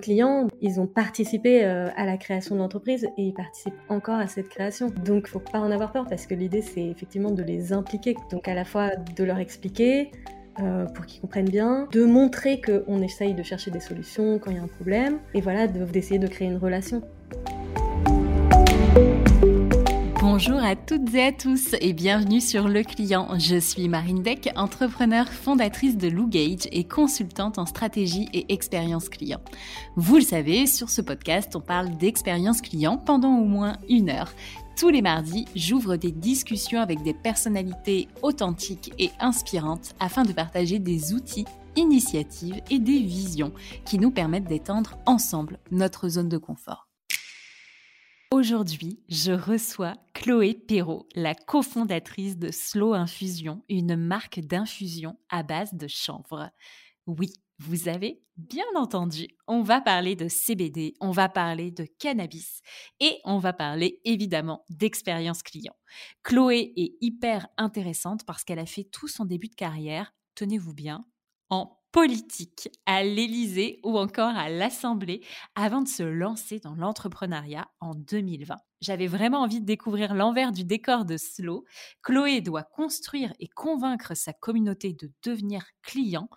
clients, ils ont participé à la création de l'entreprise et ils participent encore à cette création. Donc, faut pas en avoir peur parce que l'idée, c'est effectivement de les impliquer. Donc, à la fois de leur expliquer, pour qu'ils comprennent bien, de montrer qu'on essaye de chercher des solutions quand il y a un problème, et voilà, d'essayer de créer une relation. Bonjour à toutes et à tous et bienvenue sur Le Client. Je suis Marine Deck, entrepreneur, fondatrice de Lou Gage et consultante en stratégie et expérience client. Vous le savez, sur ce podcast, on parle d'expérience client pendant au moins une heure. Tous les mardis, j'ouvre des discussions avec des personnalités authentiques et inspirantes afin de partager des outils, initiatives et des visions qui nous permettent d'étendre ensemble notre zone de confort. Aujourd'hui, je reçois Chloé Perrault, la cofondatrice de Slow Infusion, une marque d'infusion à base de chanvre. Oui, vous avez bien entendu, on va parler de CBD, on va parler de cannabis et on va parler évidemment d'expérience client. Chloé est hyper intéressante parce qu'elle a fait tout son début de carrière, tenez-vous bien, en politique à l'Élysée ou encore à l'Assemblée avant de se lancer dans l'entrepreneuriat en 2020. J'avais vraiment envie de découvrir l'envers du décor de Slow. Chloé doit construire et convaincre sa communauté de devenir client.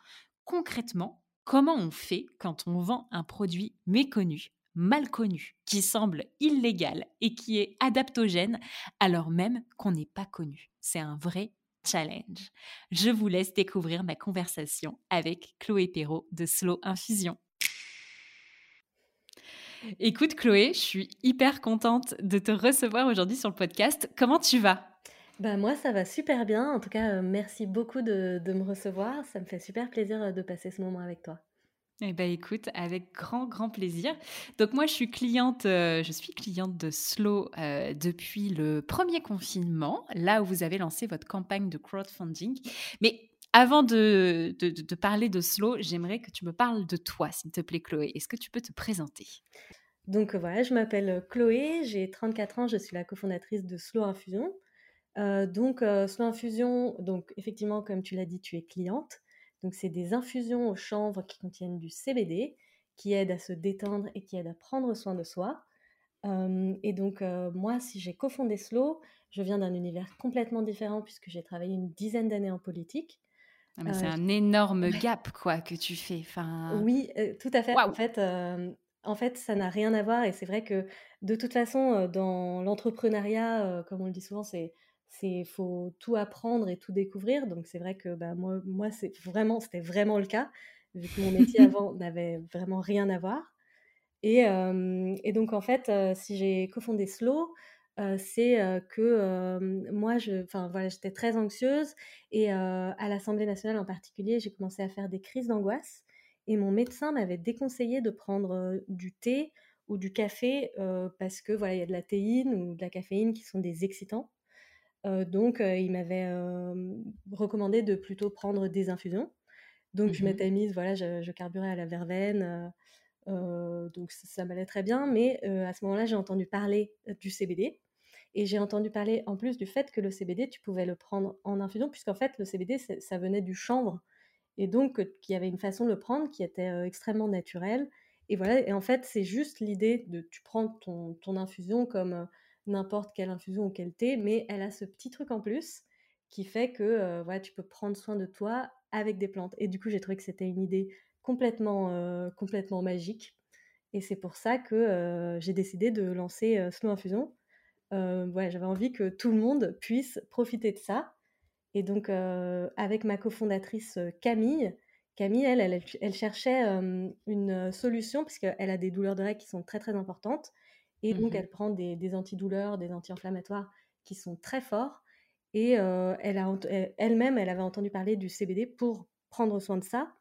Concrètement, comment on fait quand on vend un produit méconnu mal connu, qui semble illégal et qui est adaptogène alors même qu'on n'est pas connu? C'est un vrai Challenge. Je vous laisse découvrir ma conversation avec Chloé Perrault de Slow Infusion. Écoute Chloé, je suis hyper contente de te recevoir aujourd'hui sur le podcast. Comment tu vas? Bah moi ça va super bien. En tout cas, euh, merci beaucoup de me recevoir. Ça me fait super plaisir euh, de passer ce moment avec toi. Eh ben écoute, avec grand grand plaisir. Donc moi je suis cliente, euh, je suis cliente de Slow euh, depuis le premier confinement, là où vous avez lancé votre campagne de crowdfunding. Mais avant de, de, parler de Slow, j'aimerais que tu me parles de toi, s'il te plaît, Chloé. Est-ce que tu peux te présenter? Donc voilà, je m'appelle Chloé, j'ai 34 ans, je suis la cofondatrice de Slow Infusion. Euh, donc Slow Infusion, donc effectivement, comme tu l'as dit, tu es cliente. Donc, c'est des infusions au chanvre qui contiennent du CBD, qui aident à se détendre et qui aident à prendre soin de soi. et donc, moi, si j'ai cofondé Slow, je viens d'un univers complètement différent puisque j'ai travaillé une dizaine d'années en politique. Ah, c'est un énorme gap, quoi, que tu fais. Enfin... Oui, tout à fait. En fait, en fait, ça n'a rien à voir. Et c'est vrai que, de toute façon, dans l'entrepreneuriat, comme on le dit souvent, c'est c'est faut tout apprendre et tout découvrir. Donc c'est vrai que bah, moi, moi c'est vraiment, c'était vraiment le cas, vu que mon métier avant n'avait vraiment rien à voir. Et, et donc en fait, si j'ai cofondé Slow, c'est que moi, je, voilà, j'étais très anxieuse et à l'Assemblée nationale en particulier, j'ai commencé à faire des crises d'angoisse. Et mon médecin m'avait déconseillé de prendre du thé ou du café parce que voilà, il y a de la théine ou de la caféine qui sont des excitants donc, il m'avait recommandé de plutôt prendre des infusions. Donc, je mmh m'étais mise, voilà, je, carburais à la verveine. donc, ça, m'allait très bien. Mais à ce moment-là, j'ai entendu parler du CBD. Et j'ai entendu parler en plus du fait que le CBD, tu pouvais le prendre en infusion, puisqu'en fait, le CBD, ça venait du chanvre. Et donc, qu'il y avait une façon de le prendre qui était extrêmement naturelle. Et voilà, et en fait, c'est juste l'idée de tu prends ton, ton infusion comme n'importe quelle infusion ou quel thé, mais elle a ce petit truc en plus qui fait que euh, voilà, tu peux prendre soin de toi avec des plantes. Et du coup, j'ai trouvé que c'était une idée complètement, euh, complètement magique. Et c'est pour ça que euh, j'ai décidé de lancer Slow Infusion. J'avais envie que tout le monde puisse profiter de ça. Et donc, avec ma cofondatrice Camille, Camille, elle, elle, elle cherchait une solution, puisqu'elle a des douleurs de règles qui sont très très importantes. Et donc, mmh elle prend des, antidouleurs, des anti-inflammatoires qui sont très forts. Et elle a, elle-même, elle avait entendu parler du CBD pour prendre soin de ça,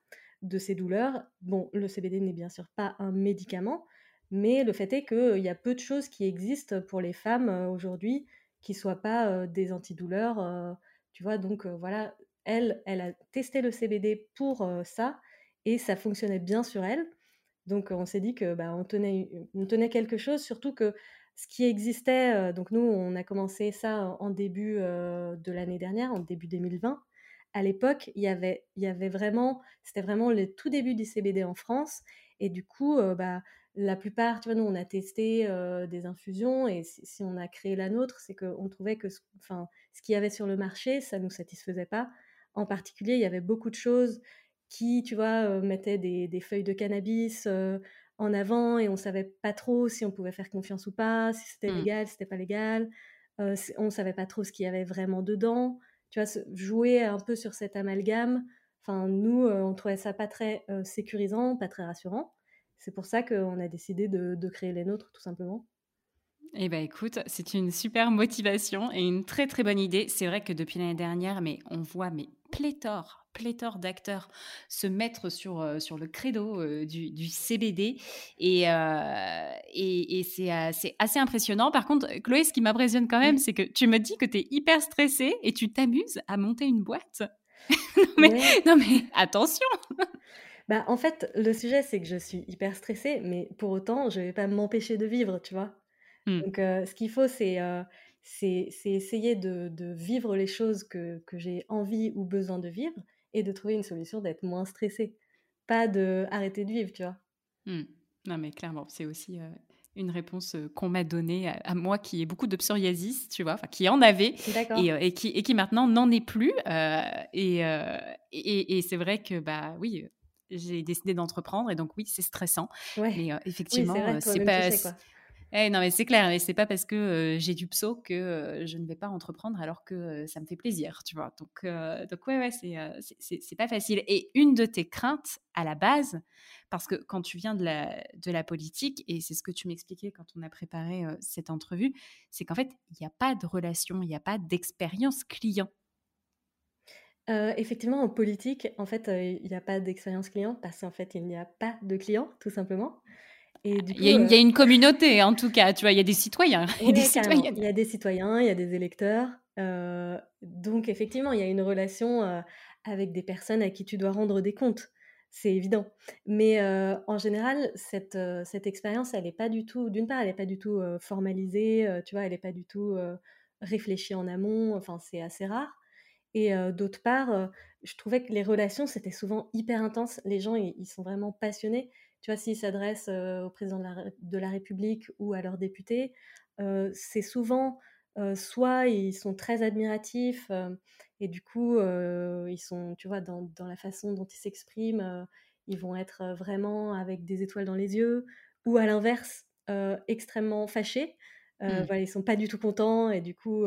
de ses douleurs. Bon, le CBD n'est bien sûr pas un médicament, mais le fait est qu'il y a peu de choses qui existent pour les femmes aujourd'hui qui ne soient pas des antidouleurs. tu vois, donc voilà, elle, elle a testé le CBD pour ça et ça fonctionnait bien sur elle. Donc on s'est dit que bah, on, tenait, on tenait quelque chose, surtout que ce qui existait, donc nous on a commencé ça en début de l'année dernière, en début 2020. À l'époque, il y avait, il y avait vraiment, c'était vraiment le tout début du CBD en France, Et du coup, bah, la plupart, tu vois, nous, on a testé des infusions et si, on a créé la nôtre, c'est qu'on trouvait que enfin, ce qu'il y avait sur le marché, ça ne nous satisfaisait pas. En particulier, il y avait beaucoup de choses qui, tu vois, mettaient des, feuilles de cannabis en avant et on savait pas trop si on pouvait faire confiance ou pas, si c'était mmh. légal, si c'était pas légal. On on savait pas trop ce qu'il y avait vraiment dedans. Tu vois, jouer un peu sur cet amalgame. Enfin, nous, on trouvait ça pas très sécurisant, pas très rassurant. C'est pour ça qu'on a décidé de, créer les nôtres, tout simplement. Eh bien, écoute, c'est une super motivation et une très très bonne idée. C'est vrai que depuis l'année dernière, mais on voit mais pléthore, pléthore d'acteurs se mettre sur, euh, sur le credo euh, du, CBD et, euh, et, c'est assez impressionnant. Par contre, Chloé, ce qui m'impressionne quand même, c'est que tu me dis que tu es hyper stressée et tu t'amuses à monter une boîte. mais, non mais attention bah, en fait, le sujet, c'est que je suis hyper stressée, mais pour autant, je ne vais pas m'empêcher de vivre, tu vois. Mmh. Donc, ce qu'il faut, c'est c'est essayer de, vivre les choses que, j'ai envie ou besoin de vivre et de trouver une solution d'être moins stressée. Pas de arrêter de vivre, tu vois. Mmh. Non, mais clairement, c'est aussi une réponse qu'on m'a donnée à, moi qui ai beaucoup de psoriasis, tu vois, qui en avait et, et, qui, et qui maintenant n'en est plus. et, et c'est vrai que, bah oui, j'ai décidé d'entreprendre et donc oui, c'est stressant. Mais effectivement, c'est pas. Eh, non, mais c'est clair, et c'est pas parce que j'ai du pso que je ne vais pas entreprendre alors que ça me fait plaisir, tu vois. Donc, donc ouais, ouais, c'est, pas facile. Et une de tes craintes à la base, parce que quand tu viens de la, de la politique, et c'est ce que tu m'expliquais quand on a préparé cette entrevue, c'est qu'en fait, il n'y a pas de relation, il n'y a pas d'expérience client. effectivement, en politique, en fait, il n'y a pas d'expérience client parce qu'en fait, il n'y a pas de clients, tout simplement. Il, y a une, une, communauté, en tout cas, tu vois, il y a des citoyens. il, y a des citoyens. il y a des citoyens, il y a des électeurs. donc, effectivement, il y a une relation avec des personnes à qui tu dois rendre des comptes. C'est évident. Mais en général, cette, cette expérience, elle n'est pas du tout, d'une part, elle n'est pas du tout formalisée, tu vois, elle n'est pas du tout réfléchie en amont, enfin, c'est assez rare. Et d'autre part, je trouvais que les relations, c'était souvent hyper intense. Les gens, ils, sont vraiment passionnés. Tu vois, s'ils s'adressent au président de la, République ou à leurs députés, c'est souvent soit ils sont très admiratifs et du coup, ils sont, tu vois, dans, dans la façon dont ils s'expriment, ils vont être vraiment avec des étoiles dans les yeux, ou à l'inverse, extrêmement fâchés. Mmh. Voilà, ils sont pas du tout contents et du coup,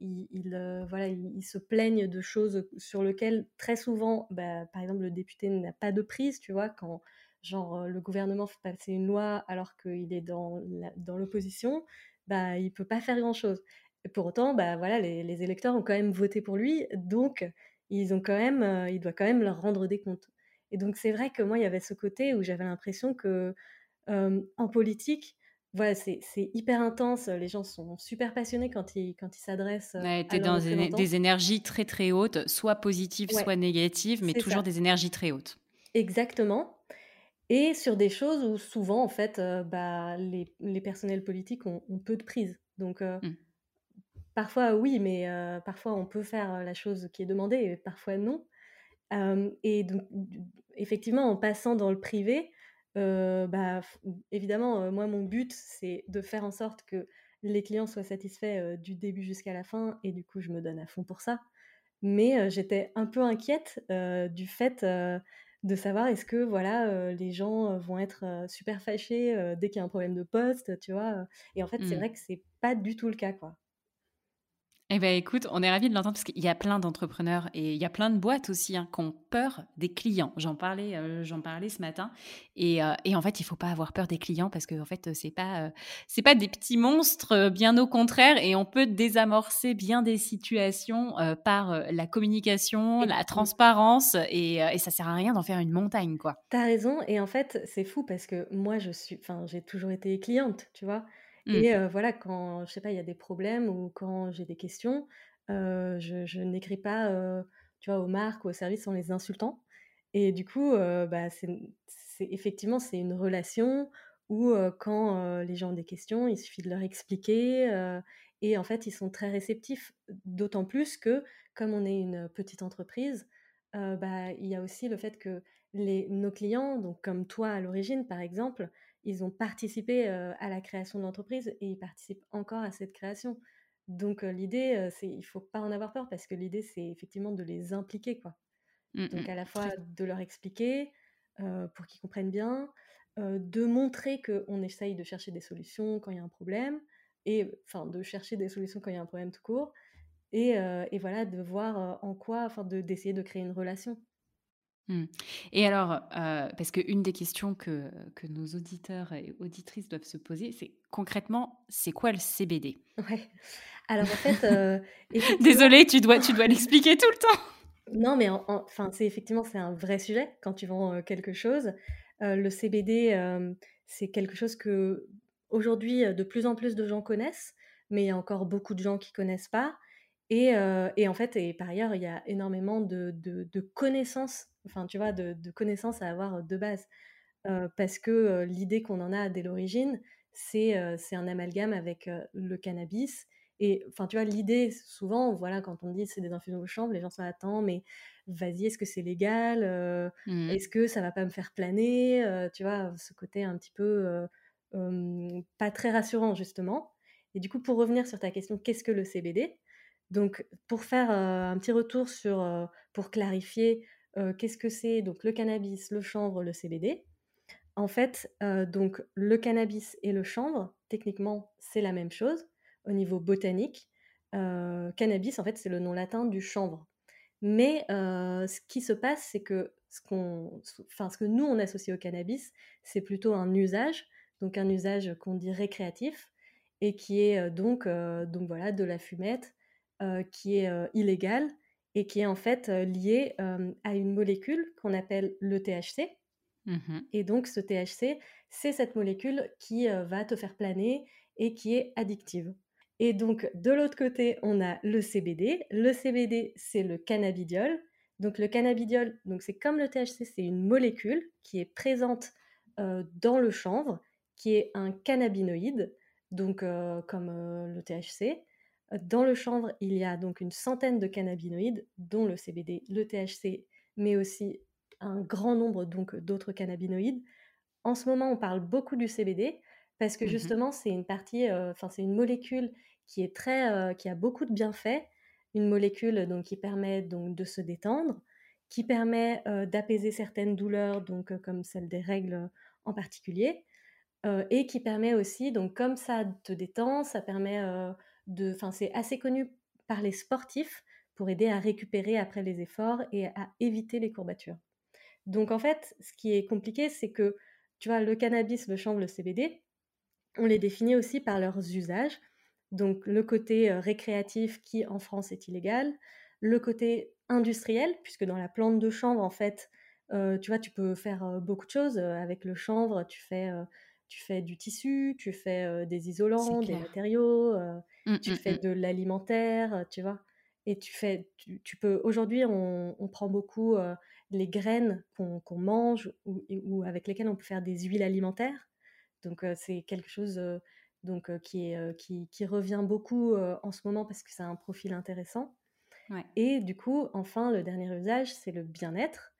ils, voilà, ils, se plaignent de choses sur lesquelles très souvent, bah, par exemple, le député n'a pas de prise, tu vois, quand genre euh, le gouvernement fait passer une loi alors qu'il est dans, dans l'opposition, bah, il peut pas faire grand-chose. Et pour autant, bah, voilà, les, électeurs ont quand même voté pour lui, donc ils ont quand même, euh, il doit quand même leur rendre des comptes. Et donc c'est vrai que moi, il y avait ce côté où j'avais l'impression que en politique, voilà, c'est hyper intense. Les gens sont super passionnés quand ils, quand ils s'adressent. Ouais, tu es dans des, énergies très très hautes, soit positives, soit négatives, mais toujours des énergies très hautes. Exactement. Et sur des choses où souvent, en fait, bah, les, les, personnels politiques ont, peu de prise. Donc, mmh. parfois oui, mais parfois on peut faire la chose qui est demandée et parfois non. et donc, effectivement, en passant dans le privé, bah, évidemment, moi, mon but, c'est de faire en sorte que les clients soient satisfaits du début jusqu'à la fin, et du coup, je me donne à fond pour ça. Mais j'étais un peu inquiète du fait de savoir est-ce que voilà, les gens vont être super fâchés dès qu'il y a un problème de poste, tu vois. Et en fait, c'est mmh. vrai que c'est pas du tout le cas, quoi. Eh bien, écoute, on est ravis de l'entendre parce qu'il y a plein d'entrepreneurs et il y a plein de boîtes aussi hein, qui ont peur des clients. J'en parlais, euh, j'en parlais ce matin. Et, euh, et, en fait, il faut pas avoir peur des clients parce que en fait, c'est pas, euh, c'est pas des petits monstres, bien au contraire. Et on peut désamorcer bien des situations par la communication, la transparence. Et, et ça sert à rien d'en faire une montagne, quoi. T'as raison. Et en fait, c'est fou parce que moi, je suis, enfin, j'ai toujours été cliente, tu vois. Mmh. Et voilà, quand, je sais pas, il y a des problèmes ou quand j'ai des questions, je, n'écris pas, tu vois, aux marques ou aux services en les insultant. Et du coup, bah, c'est, effectivement, c'est une relation où quand les gens ont des questions, il suffit de leur expliquer. et en fait, ils sont très réceptifs. D'autant plus que, comme on est une petite entreprise, bah, il y a aussi le fait que les nos clients, donc comme toi à l'origine, par exemple, ils ont participé, à la création de l'entreprise et ils participent encore à cette création. Donc l'idée, c'est il faut pas en avoir peur parce que l'idée, c'est effectivement de les impliquer, quoi. Mmh Donc mh. à la fois de leur expliquer, pour qu'ils comprennent bien, de montrer qu'on essaye de chercher des solutions quand il y a un problème et enfin de chercher des solutions quand il y a un problème tout court et voilà de voir, en quoi enfin de d'essayer de créer une relation. Mmh. Et alors, heu, parce qu'une des questions que que nos auditeurs et auditrices doivent se poser, c'est concrètement, c'est quoi le CBD? Ouais. Alors en fait, effectivement Désolée, tu dois tu dois l'expliquer tout le temps. non mais en en enfin c'est effectivement c'est un vrai sujet quand tu vends, heu, quelque chose. Heu, le CBD, c'est quelque chose qu'aujourd'hui, heu, de plus en plus de gens connaissent, mais il y a encore beaucoup de gens qui connaissent pas et heu et en fait et par ailleurs, il y a énormément de de de connaissances, enfin tu vois, de de connaissances à avoir, de base. Heu, parce que, heu, l'idée qu'on en a dès l'origine, c'est, un amalgame avec, le cannabis et enfin, tu vois, l'idée souvent, voilà, quand on dit: «C'est des infusions de chanvre», les gens sont «Attends, mais vas-y, est-ce que c'est légal? Mmh. est-ce que ça va pas me faire planer?» tu vois? Ce côté un petit peu, pas très rassurant justement et du coup, pour revenir sur ta question, qu'est-ce que le CBD? Donc pour faire, un petit retour sur, pour clarifier, qu'est-ce que c'est donc le cannabis, le chanvre, le CBD? En fait, donc le cannabis et le chanvre, techniquement, c'est la même chose au niveau botanique. Cannabis, en fait, c'est le nom latin du chanvre. Mais ce qui se passe, c'est que ce qu'on enfin, ce que nous, on associe au cannabis, c'est plutôt un usage, donc un usage qu'on dit récréatif et qui est, donc donc voilà, de la fumette, heu, qui est, heu, illégale et qui est en fait, heu, liée, à une molécule qu'on appelle le THC Mmh et donc ce THC, c'est cette molécule qui, heu, va te faire planer et qui est addictive. Et donc de l'autre côté, on a le CBD. Le CBD, c'est le cannabidiol. Donc le cannabidiol, donc c'est comme le THC, c'est une molécule qui est présente, dans le chanvre, qui est un cannabinoïde, donc comme, le THC. Dans le chanvre, il y a donc une centaine de cannabinoïdes, dont le CBD, le THC, mais aussi un grand nombre donc d'autres cannabinoïdes. En ce moment, on parle beaucoup du CBD parce que Mmh justement, c'est une partie, heu, enfin, c'est une molécule qui est très, heu, qui a beaucoup de bienfaits. Une molécule donc qui permet donc de se détendre, qui permet, heu, d'apaiser certaines douleurs, donc comme celle des règles, en particulier, et qui permet aussi donc comme ça te détend, ça permet, de c'est assez connu par les sportifs pour aider à récupérer après les efforts et à éviter les courbatures. Donc en fait, ce qui est compliqué, c'est que, tu vois, le cannabis, le chanvre, le CBD, on les définit aussi par leurs usages. Donc le côté, heu, récréatif qui, en France, est illégal. Le côté industriel, puisque dans la plante de chanvre, en fait, heu, tu vois, tu peux faire, heu, beaucoup de choses, avec le chanvre. Tu fais, tu fais du tissu, tu fais, des isolants, des matériaux, Mmh, tu mmh fais mh. de l'alimentaire, tu vois? Et tu fais tu tu peux aujourd'hui, on on prend beaucoup, les graines qu'on mange ou avec lesquelles on peut faire des huiles alimentaires. Donc c'est quelque chose, donc qui est, heu, qui qui revient beaucoup, en ce moment parce que ça a un profil intéressant Ouais. et du coup, enfin, le dernier usage, c'est le bien-être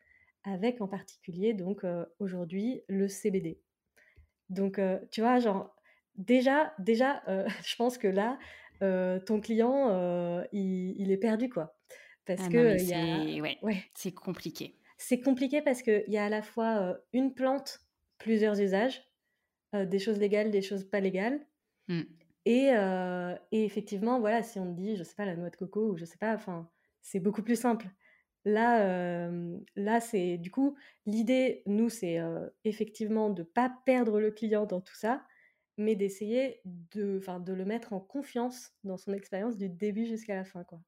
avec en particulier donc aujourd'hui, le CBD. Donc tu vois, genre, déjà déjà, je pense que là, ton client, il il est perdu, quoi. Parce Ah que, a c'est ouais, ouais, c'est compliqué. c'est compliqué parce qu'il y a à la fois, une plante, plusieurs usages, des choses légales, des choses pas légales Mmh. et et effectivement, voilà, si on te dit, je sais pas, la noix de coco ou je sais pas, enfin, c'est beaucoup plus simple. Là, là, c'est du coup, l'idée, nous, c'est, effectivement de pas perdre le client dans tout ça, mais d'essayer de de le mettre en confiance dans son expérience du début jusqu'à la fin, quoi.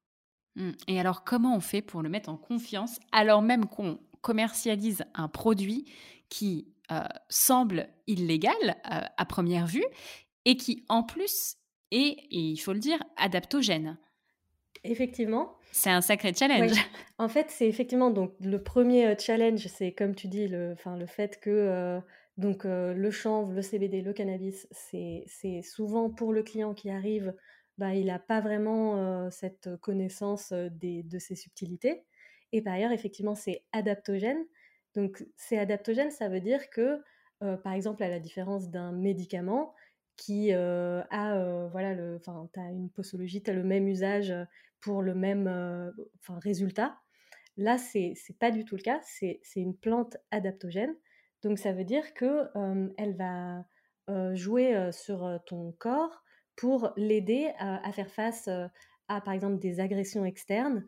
Mmh et alors comment on fait pour le mettre en confiance, alors même qu'on commercialise un produit qui, semble illégal, à première vue et qui en plus est et il faut le dire, adaptogène? Effectivement, C'est un sacré challenge. Ouais, en fait, c'est effectivement donc le premier er challenge, c'est comme tu dis, le enfin, le fait que, heu, donc heu, le chanvre, le CBD, le cannabis, c'est souvent pour le client qui arrive, bah, il a pas vraiment, cette connaissance, des de ces subtilités et par ailleurs, effectivement, c'est adaptogène. Donc c'est adaptogène, ça veut dire que, par exemple, à la différence d'un médicament qui a, voilà, le, enfin, une posologie, tu as le même usage pour le même enfin, résultat. Là, c'est n'est pas du tout le cas, c'est une plante adaptogène. Donc ça veut dire qu'elle elle va jouer sur ton corps pour l'aider à, faire face à, par exemple, des agressions externes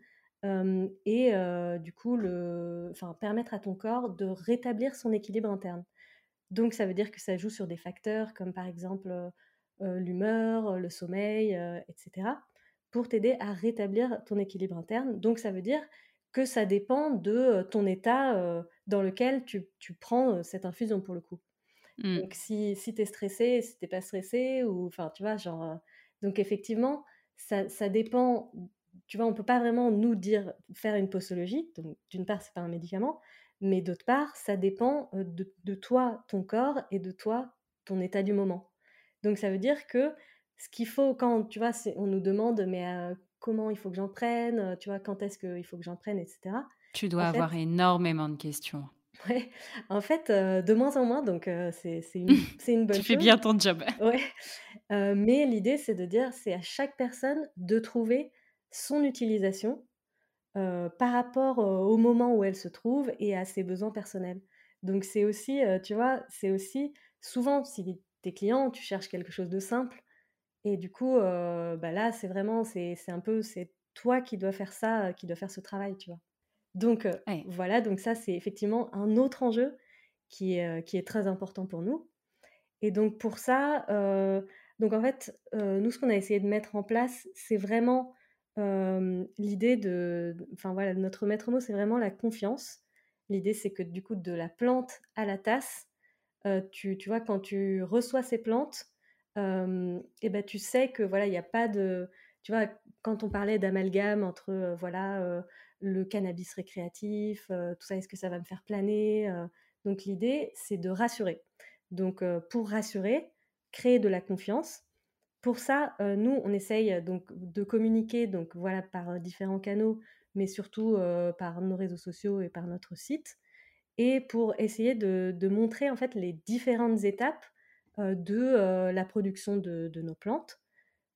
et du coup, le, enfin, permettre à ton corps de rétablir son équilibre interne. Donc ça veut dire que ça joue sur des facteurs comme par exemple l'humeur, le sommeil, etc., pour t'aider à rétablir ton équilibre interne. Donc ça veut dire que ça dépend de ton état dans lequel tu, prends cette infusion pour le coup. Mmh. Donc si, si tu es stressé, si tu pas stressé, ou enfin tu vois, genre. donc effectivement, ça, ça, dépend. Tu vois, on peut pas vraiment nous dire faire une posologie. Donc d'une part, c'est pas un médicament, mais d'autre part, ça dépend de, de, toi, ton corps, et de toi, ton état du moment. Donc ça veut dire que ce qu'il faut quand, tu vois, on nous demande, mais comment il faut que j'en prenne, tu vois, quand est-ce qu'il faut que j'en prenne, etc. Tu dois avoir énormément de questions. Ouais, en fait, de moins en moins, donc c'est une, une, bonne chose. tu fais bien ton job. Ouais, mais l'idée, c'est de dire, c'est à chaque personne de trouver son utilisation par rapport au moment où elle se trouve et à ses besoins personnels. Donc c'est aussi, tu vois, c'est aussi souvent si tes clients, tu cherches quelque chose de simple, et du coup, bah là, c'est vraiment, c'est un peu, c'est toi qui dois faire ça, qui dois faire ce travail, tu vois. Donc voilà, donc ça, c'est effectivement un autre enjeu qui est, qui est très important pour nous. Et donc pour ça, donc en fait, nous, ce qu'on a essayé de mettre en place, c'est vraiment l'idée de, enfin voilà, notre maître mot, c'est vraiment la confiance. L'idée, c'est que du coup, de la plante à la tasse, tu, tu vois, quand tu reçois ces plantes, et ben tu sais que voilà, il n'y a pas de, tu vois, quand on parlait d'amalgame entre voilà le cannabis récréatif, tout ça, est-ce que ça va me faire planer Donc l'idée, c'est de rassurer. Donc pour rassurer, créer de la confiance. Pour ça, nous, on essaye donc de communiquer donc voilà par différents canaux, mais surtout par nos réseaux sociaux et par notre site, et pour essayer de, de montrer en fait les différentes étapes de la production de, nos plantes.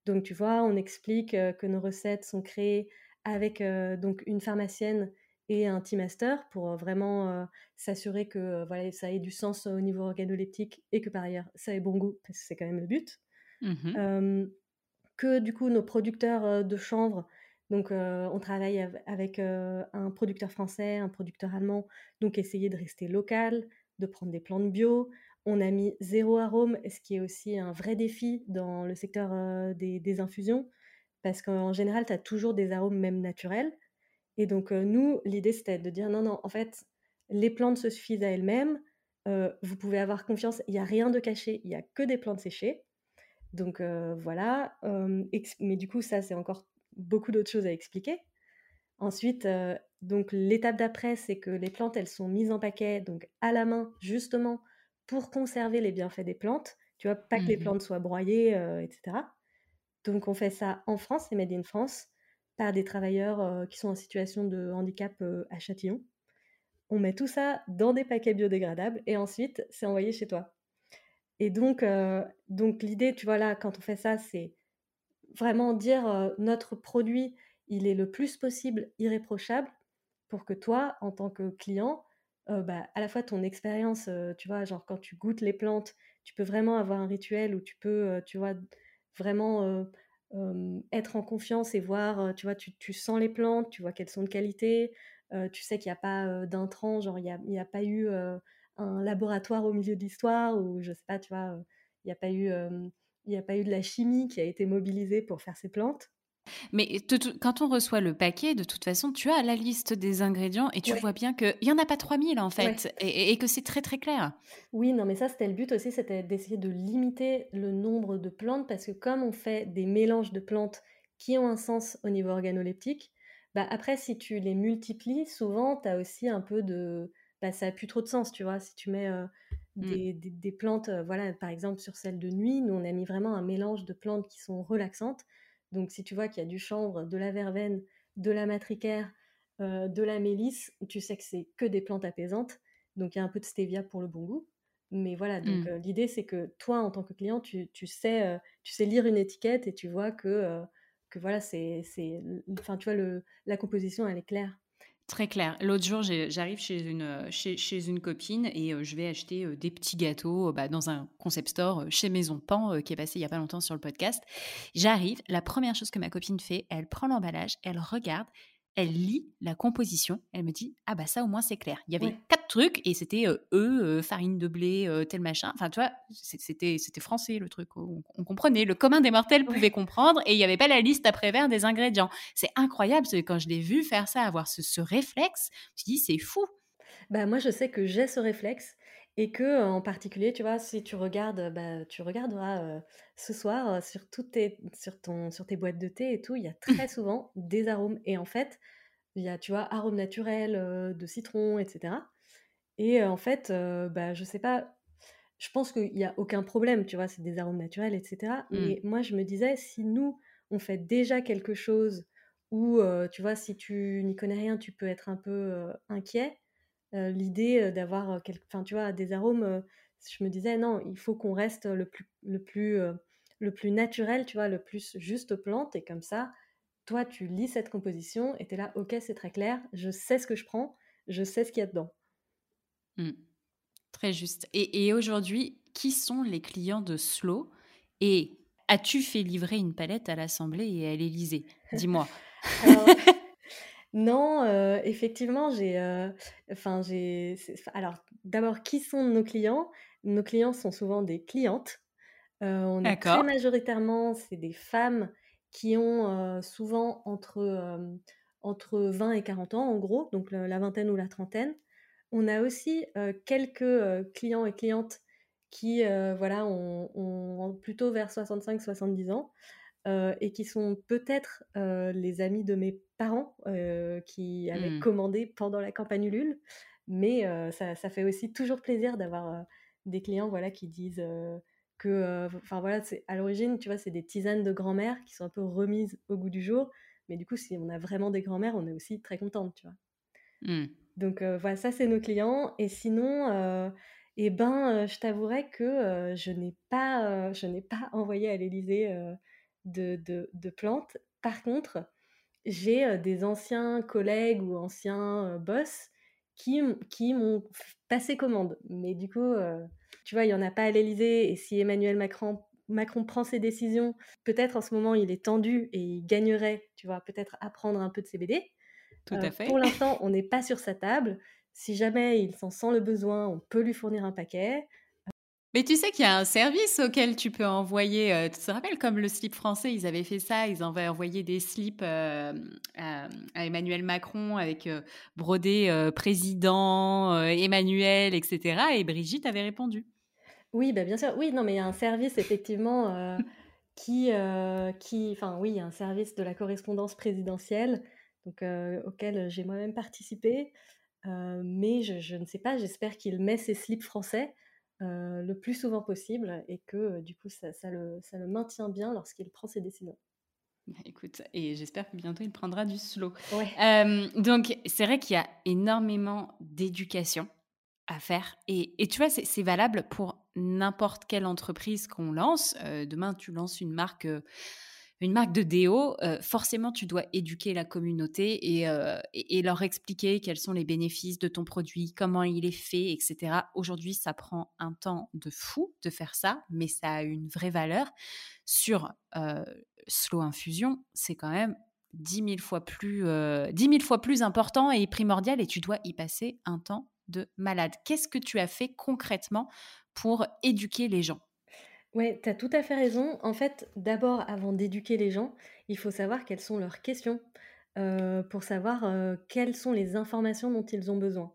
Donc tu vois, on explique que nos recettes sont créées avec donc une pharmacienne et un team master pour vraiment s'assurer que voilà, ça ait du sens au niveau organoleptique et que par ailleurs ça ait bon goût, parce que c'est quand même le but. Mmh que du coup nos producteurs de chanvre, donc on travaille avec un producteur français, un producteur allemand, donc essayer de rester local, de prendre des plantes bio, on a mis zéro arôme, ce qui est aussi un vrai défi dans le secteur des, infusions, parce qu'en général, tu as toujours des arômes même naturels. Et donc, nous, l'idée, c'était de dire non, non, en fait, les plantes se suffisent à elles-mêmes. vous pouvez avoir confiance, il n'y a rien de caché, il n'y a que des plantes séchées. Donc voilà. mais du coup, ça, c'est encore beaucoup d'autres choses à expliquer. Ensuite, donc l'étape d'après, c'est que les plantes, elles sont mises en paquet, donc à la main, justement, pour conserver les bienfaits des plantes. Tu vois, pas que les mmh plantes soient broyées, etc. Donc on fait ça en France, c'est Made in France, par des travailleurs qui sont en situation de handicap à Châtillon. On met tout ça dans des paquets biodégradables et ensuite c'est envoyé chez toi. Et donc, donc l'idée, tu vois là, quand on fait ça, c'est vraiment dire notre produit, il est le plus possible irréprochable pour que toi, en tant que client, bah, à la fois ton expérience, tu vois, genre quand tu goûtes les plantes, tu peux vraiment avoir un rituel où tu peux, tu vois, vraiment être en confiance et voir, tu vois, tu, sens les plantes, tu vois qu'elles sont de qualité, tu sais qu'il n'y a pas d'intrants, genre il n'y a, pas eu un laboratoire au milieu de l'histoire ou je sais pas, tu vois, il n'y a pas eu... il n'y a pas eu de la chimie qui a été mobilisée pour faire ces plantes. Mais quand on reçoit le paquet, de toute façon, tu as la liste des ingrédients et tu vois bien qu'il n'y en a pas 3000 en fait et, que c'est très très clair. Oui, non, mais ça c'était le but aussi, c'était d'essayer de limiter le nombre de plantes parce que comme on fait des mélanges de plantes qui ont un sens au niveau organoleptique, bah après si tu les multiplies, souvent tu as aussi un peu de... Bah, ça n'a plus trop de sens, tu vois, si tu mets... Euh, mmh. des, plantes, euh, voilà, par exemple sur celle de nuit, nous on a mis vraiment un mélange de plantes qui sont relaxantes donc si tu vois qu'il y a du chanvre, de la verveine, de la matricaire, euh, de la mélisse, tu sais que c'est que des plantes apaisantes. donc il y a un peu de stevia pour le bon goût. Mais voilà, donc Mmh. l'idée, c'est que toi, en tant que client, tu tu sais, tu sais lire une étiquette et tu vois que, que voilà, c'est c'est enfin, tu vois, le la composition, elle est claire. Très clair. L'autre jour, j'arrive chez une, chez, une copine et je vais acheter des petits gâteaux bah, dans un concept store chez Maison Pan qui est passé il y a pas longtemps sur le podcast. J'arrive, la première chose que ma copine fait, elle prend l'emballage, elle regarde, elle lit la composition, elle me dit ah bah ça au moins c'est clair. Il y avait quatre trucs et c'était œufs, farine de blé, tel machin. Enfin tu vois, c'était c'était français le truc. On, comprenait, le commun des mortels pouvait comprendre et il n'y avait pas la liste après-vert des ingrédients. C'est incroyable, quand je l'ai vu faire ça, avoir ce, ce réflexe, je me dis c'est fou. Bah moi je sais que j'ai ce réflexe et que, en particulier, tu vois, si tu regardes, bah, tu regarderas ce soir sur, toutes tes, sur, ton, sur tes boîtes de thé et tout, il y a très souvent des arômes. Et en fait, il y a, tu vois, arômes naturels, de citron, etc. Et en fait, bah, je sais pas, je pense qu'il n'y a aucun problème, tu vois, c'est des arômes naturels, etc. Mais mmh. moi, je me disais, si nous, on fait déjà quelque chose où, tu vois, si tu n'y connais rien, tu peux être un peu inquiet l'idée d'avoir enfin tu vois des arômes je me disais non il faut qu'on reste le plus le plus le plus naturel tu vois le plus juste plante et comme ça toi tu lis cette composition et tu es là ok c'est très clair je sais ce que je prends je sais ce qu'il y a dedans. Mmh. très juste. Et, et aujourd'hui qui sont les clients de Slow et as-tu fait livrer une palette à l'Assemblée et à l'Élysée? Dis-moi Non, effectivement, j'ai, enfin, j'ai alors, d'abord, qui sont nos clients? Nos clients sont souvent des clientes. on est très majoritairement, c'est des femmes qui ont, souvent entre, entre 20 et 40 ans, en gros, donc la vingtaine ou la trentaine. On a aussi, quelques, clients et clientes qui, voilà, ont plutôt vers 65-70 ans. Euh, et qui sont peut-être euh, les amis de mes parents euh, qui avaient mmh. commandé pendant la campagne Ulule. Mais ça, ça, fait aussi toujours plaisir d'avoir des clients voilà, qui disent que, enfin voilà, à l'origine, tu vois, c'est des tisanes de grand-mère qui sont un peu remises au goût du jour. Mais du coup, si on a vraiment des grand-mères, on est aussi très contente, tu vois. Mmh. Donc voilà, ça c'est nos clients. Et sinon, eh ben, je t'avouerais que je n'ai pas, je n'ai pas envoyé à l'Élysée de, plantes. Par contre, j'ai des anciens collègues ou anciens boss qui, qui m'ont passé commande. Mais du coup, tu vois, il n'y en a pas à l'Elysée. Et si Emmanuel Macron, Macron prend ses décisions, peut-être en ce moment il est tendu et il gagnerait, tu vois, peut-être à prendre un peu de CBD. Tout à fait. Pour l'instant, on n'est pas sur sa table. Si jamais il s'en sent le besoin, on peut lui fournir un paquet. Mais tu sais qu'il y a un service auquel tu peux envoyer, euh, tu te rappelles comme le slip français, ils avaient fait ça, ils avaient envoyé des slips euh, à, Emmanuel Macron avec euh, brodé président, Emmanuel, etc. Et Brigitte avait répondu. Oui, bah bien sûr. Oui, non, mais il y a un service effectivement qui, qui, enfin oui, il y a un service de la correspondance présidentielle, donc auquel j'ai moi-même participé. mais je, ne sais pas, j'espère qu'il met ses slips français euh, le plus souvent possible et que euh, du coup ça, le, ça, le, maintient bien lorsqu'il prend ses décisions. Bah, écoute, et j'espère que bientôt il prendra du slow. Euh, donc c'est vrai qu'il y a énormément d'éducation à faire et, et tu vois c'est valable pour n'importe quelle entreprise qu'on lance. demain tu lances une marque une marque de déo, euh, forcément, tu dois éduquer la communauté euh, et, leur expliquer quels sont les bénéfices de ton produit, comment il est fait, etc. Aujourd'hui, ça prend un temps de fou de faire ça, mais ça a une vraie valeur. Sur euh, Slow Infusion, c'est quand même 10 000, fois plus, 10 fois plus important et primordial et tu dois y passer un temps de malade. Qu'est-ce que tu as fait concrètement pour éduquer les gens? Ouais, tu as tout à fait raison. En fait, d'abord, avant d'éduquer les gens, il faut savoir quelles sont leurs questions, pour savoir, quelles sont les informations dont ils ont besoin.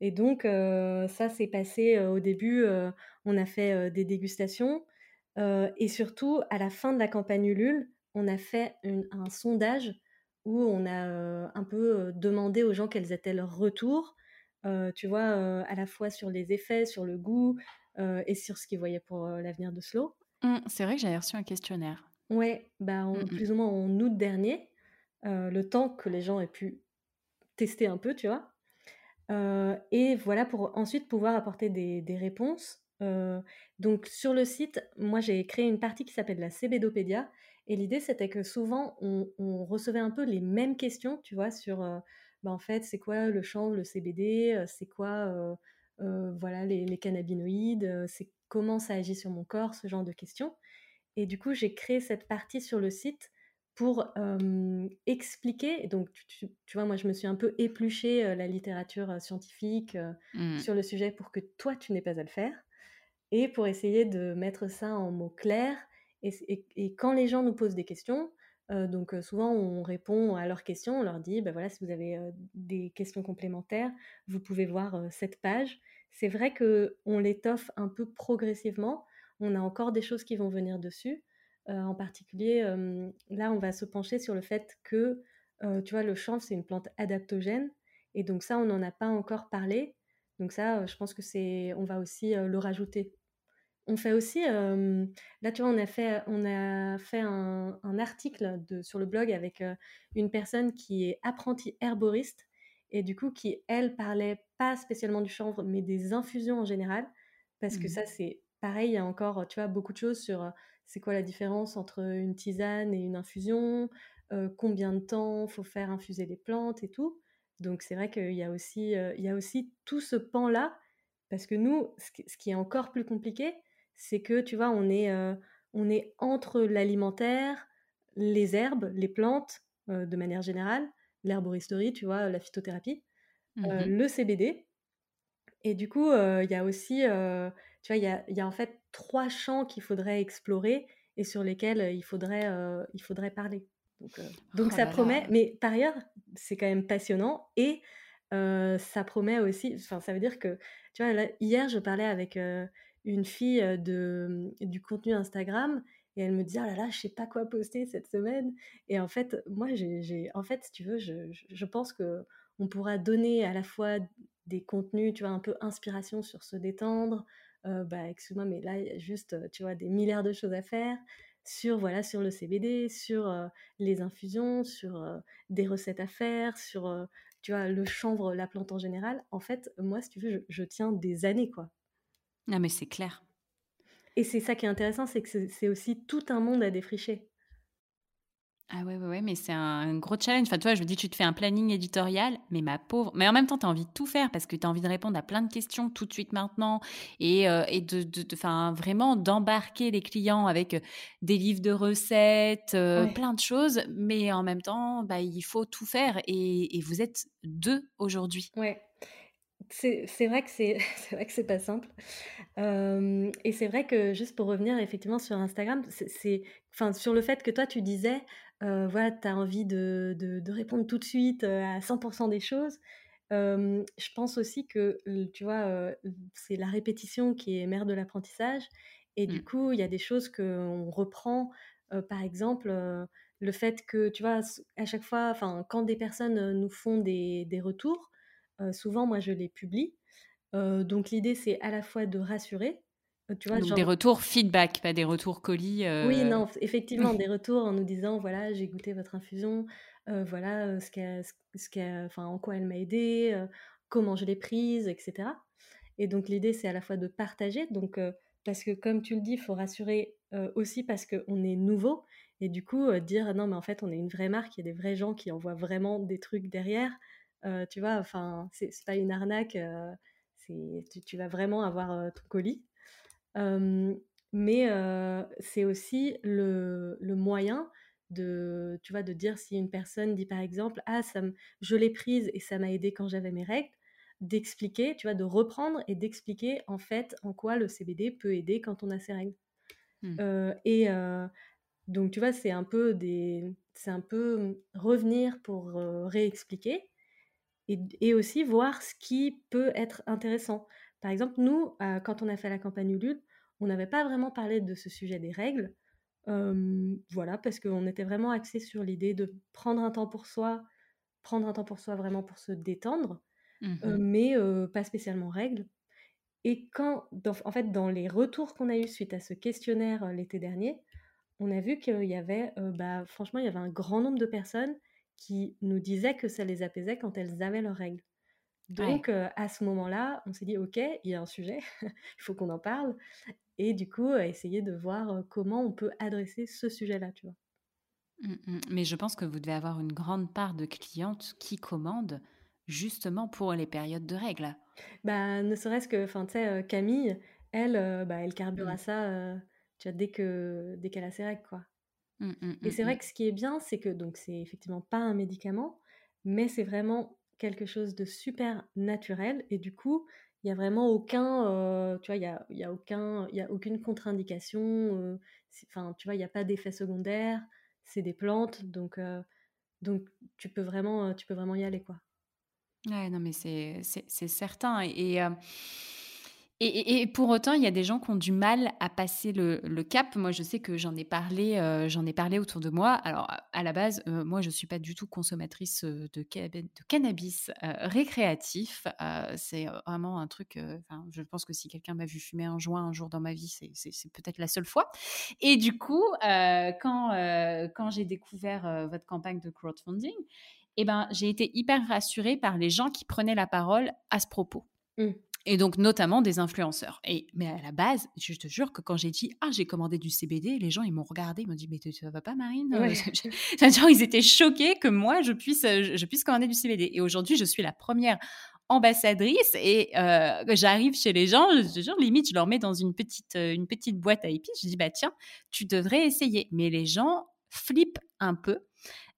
Et donc, ça s'est passé, au début, on a fait, des dégustations, et surtout à la fin de la campagne Ulule, on a fait un sondage où on a, un peu, demandé aux gens quels étaient leurs retours, tu vois, à la fois sur les effets, sur le goût, euh, et sur ce qu'ils voyaient pour euh, l'avenir de Slow. Mmh, c'est vrai que j'avais reçu un questionnaire. Ouais, bah mmh, mmh. plus ou moins en août dernier, euh, le temps que les gens aient pu tester un peu, tu vois. et voilà pour ensuite pouvoir apporter des des réponses. Donc sur le site, moi j'ai créé une partie qui s'appelle la CBDopédia et l'idée c'était que souvent on on recevait un peu les mêmes questions, tu vois? Sur, bah, en fait, c'est quoi le chanvre, le CBD? C'est quoi, voilà les les cannabinoïdes? Heu, c'est comment ça agit sur mon corps? Ce genre de questions et du coup, j'ai créé cette partie sur le site pour, hem, expliquer donc tu tu tu vois, moi, je me suis un peu épluché, heu, la littérature, scientifique, Mmh. sur le sujet pour que toi, tu n'aies pas à le faire et pour essayer de mettre ça en mots clairs et c et et quand les gens nous posent des questions, donc souvent on répond à leurs questions, on leur dit: «Bah, voilà, si vous avez, des questions complémentaires, vous pouvez voir, cette page». C'est vrai qu'on l'étoffe un peu progressivement. On a encore des choses qui vont venir dessus. En particulier, là, on va se pencher sur le fait que, tu vois, le chanvre, c'est une plante adaptogène et donc ça, on n'en a pas encore parlé. Donc ça, je pense que c'est on va aussi, le rajouter. On fait aussi, là, tu vois, on a fait on a fait un un article de sur le blog avec, une personne qui est apprentie herboriste et du coup qui, elle, parlait pas spécialement du chanvre, mais des infusions en général. Parce que Mmh ça, c'est pareil, il y a encore, tu vois, beaucoup de choses sur, c'est quoi la différence entre une tisane et une infusion? Combien de temps faut faire infuser les plantes et tout. Donc c'est vrai qu'il y a aussi, heu, il y a aussi tout ce pan-là parce que nous, ce qui est encore plus compliqué, c'est que, tu vois, on est, on est entre l'alimentaire, les herbes, les plantes, de manière générale, l'herboristerie, tu vois, la phytothérapie, Mmh le CBD et du coup, il y a aussi, tu vois, il y a y a en fait 3 champs qu'il faudrait explorer et sur lesquels, il faudrait, il faudrait parler. Donc donc Oh ça promet là. mais par ailleurs, c'est quand même passionnant et ça promet aussi enfin, ça veut dire que, tu vois, là, hier, je parlais avec, une fille, de, mmh, du contenu Instagram et elle me dit: «Oh là là, je sais pas quoi poster cette semaine» et en fait, moi, j'ai en fait, si tu veux, je je pense qu'on pourra donner à la fois des contenus, tu vois, un peu inspiration sur se détendre. Bah, excuse-moi, mais là, il y a juste, tu vois, des milliards de choses à faire sur, voilà, sur le CBD, sur, les infusions, sur, des recettes à faire, sur, tu vois, le chanvre, la plante en général. En fait, moi, si tu veux, je je tiens des années, quoi Non, mais c'est clair. et c'est ça qui est intéressant, c'est que c'est aussi tout un monde à défricher. Ah ouais, ouais, ouais, mais c'est un gros challenge. Enfin, tu vois, je me dis, tu te fais un planning éditorial, mais ma pauvre. Mais en même temps, tu as envie de tout faire parce que tu as envie de répondre à plein de questions tout de suite maintenant et, euh, et de, de, de- enfin, vraiment d'embarquer les clients avec euh, des livres de recettes, euh, Ouais. plein de choses. Mais en même temps, bah, il faut tout faire et, et vous êtes deux aujourd'hui. Ouais. C'est c'est vrai que c'est c'est vrai que c'est pas simple. Et c'est vrai que juste pour revenir effectivement sur Instagram, c'est enfin sur le fait que toi tu disais, voilà, tu as envie de de de répondre tout de suite, à 100% des choses. Je pense aussi que tu vois, c'est la répétition qui est mère de l'apprentissage et du Mm. coup, il y a des choses qu'on reprend, heu, par exemple, le fait que tu vois, à chaque fois, enfin quand des personnes, nous font des des retours, souvent moi je les publie donc l'idée, c'est à la fois de rassurer, tu vois? Donc des retours feedback, pas des retours colis. oui, non, effectivement, des retours en nous disant: «Voilà, j'ai goûté votre infusion, voilà, ce qu'elle ce qu'elle enfin, en quoi elle m'a aidée, heu, comment je l'ai prise» et cetera et donc l'idée, c'est à la fois de partager, donc parce que comme tu le dis, il faut rassurer, aussi parce qu'on est nouveau et du coup, dire: «Non, mais en fait, on est une vraie marque, il y a des vrais gens qui envoient vraiment des trucs derrière», tu vois? Enfin, c'est pas une arnaque, c'est tu tu vas vraiment avoir, heu, ton colis. Mais c'est aussi le le moyen de tu vois, de dire si une personne dit par exemple: «Ah ça me je l'ai prise et ça m'a aidé quand j'avais mes règles», d'expliquer, tu vois, de reprendre et d'expliquer en fait en quoi le CBD peut aider quand on a ses règles. mm. Heu et donc tu vois, c'est un peu des c'est un peu, mmh, revenir pour, réexpliquer et aussi voir ce qui peut être intéressant. Par exemple, nous, quand on a fait la campagne Ulule, on n'avait pas vraiment parlé de ce sujet des règles. Voilà, parce qu'on était vraiment axés sur l'idée de prendre un temps pour soi, prendre un temps pour soi vraiment pour se détendre, Mhm. mais pas spécialement règles et quand dans en fait, dans les retours qu'on a eus suite à ce questionnaire, l'été dernier, on a vu qu'il y avait, bah, franchement, il y avait un grand nombre de personnes qui nous disaient que ça les apaisait quand elles avaient leurs règles. Donc, à ce moment-là, on s'est dit: «OK, il y a un sujet, il faut qu'on en parle» et du coup, essayer de voir, comment on peut adresser ce sujet-là, tu vois? Mmh mh. Mais je pense que vous devez avoir une grande part de clientes qui commandent justement pour les périodes de règles? Bah, ne serait-ce que enfin, tu sais, Camille, elle, bah, elle carbure Mmh. à ça, tu vois, dès que dès qu'elle a ses règles, quoi. Mmh, mmh, Et mmh, c'est vrai que ce qui est bien, c'est que donc c'est effectivement pas un médicament, mais c'est vraiment quelque chose de super naturel et du coup, il y a vraiment aucun, tu vois, il y a y a aucun il y a aucune contre-indication, enfin, tu vois, il y a pas d'effet secondaire, c'est des plantes donc donc tu peux vraiment, tu peux vraiment y aller, quoi. Ouais, non, mais c'est c'est c'est certain et et pour autant, il y a des gens qui ont du mal à passer le cap. Moi, je sais que j'en ai parlé, heu, j'en ai parlé autour de moi. Alors, à la base, heu, moi, je suis pas du tout consommatrice, heu, de cannabis, récréatif. C'est, vraiment un truc, je pense que si quelqu'un m'a vu fumer un joint un jour dans ma vie, c'est peut-être la seule fois et du coup, quand, j'ai découvert, votre campagne de crowdfunding et ben, j'ai été hyper rassurée par les gens qui prenaient la parole à ce propos. Mmh. Et donc notamment des influenceurs. Et mais à la base, je te jure que quand j'ai dit: «Ah, j'ai commandé du CBD», les gens ils m'ont regardé, ils m'ont dit: «Mais tu ça va pas Marine?» Ouais. genre ils étaient choqués que moi je puisse, heu, je puisse commander du CBD. Et aujourd'hui, je suis la première ambassadrice et heu, j'arrive chez les gens, je te jure, limite, je leur mets dans une petite, heu, une petite boîte à épices. Je dis: «Bah tiens, tu devrais essayer». Mais les gens flippent un peu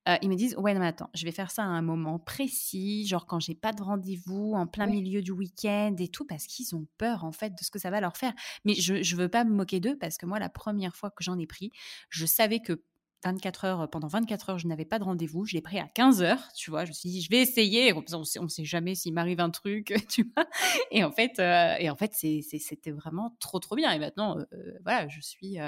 Heu, ils me disent: «Ouais, non, mais attends, je vais faire ça à un moment précis, genre quand j'ai pas de rendez-vous, en plein milieu du week-end et tout», parce qu'ils ont peur, en fait, de ce que ça va leur faire. Mais je je veux pas me moquer d'eux parce que moi, la première fois que j'en ai pris, je savais que 24 heures, pendant 24 heures, je n'avais pas de rendez-vous. Je l'ai pris à 15:00, tu vois? Je me suis dit: «Je vais essayer», on on sait jamais s'il m'arrive un truc, tu vois? Et en fait, et en fait, c'était vraiment trop, trop bien et maintenant, voilà, je suis,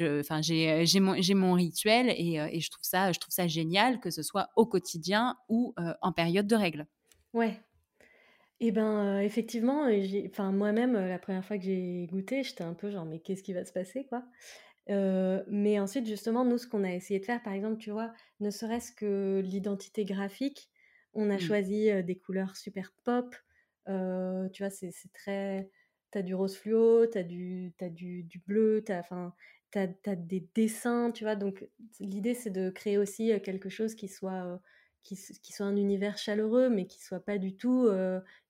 enfin, j'ai, j'ai mon rituel et et je trouve ça je trouve ça génial que ce soit au quotidien ou heu, en période de règles. Ouais. Et ben, heu, effectivement, enfin moi-même, la première fois que j'ai goûté, j'étais un peu genre: «Mais qu'est-ce qui va se passer, quoi?» Mais ensuite justement, nous, ce qu'on a essayé de faire, par exemple, tu vois, ne serait-ce que l'identité graphique, on a Mmh. choisi, des couleurs super pop, tu vois, c'est très as du rose fluo, tu as du as du du bleu, tu as as des dessins, tu vois? Donc l'idée, c'est de créer aussi, quelque chose qui soit, qui soit un univers chaleureux, mais qui soit pas du tout,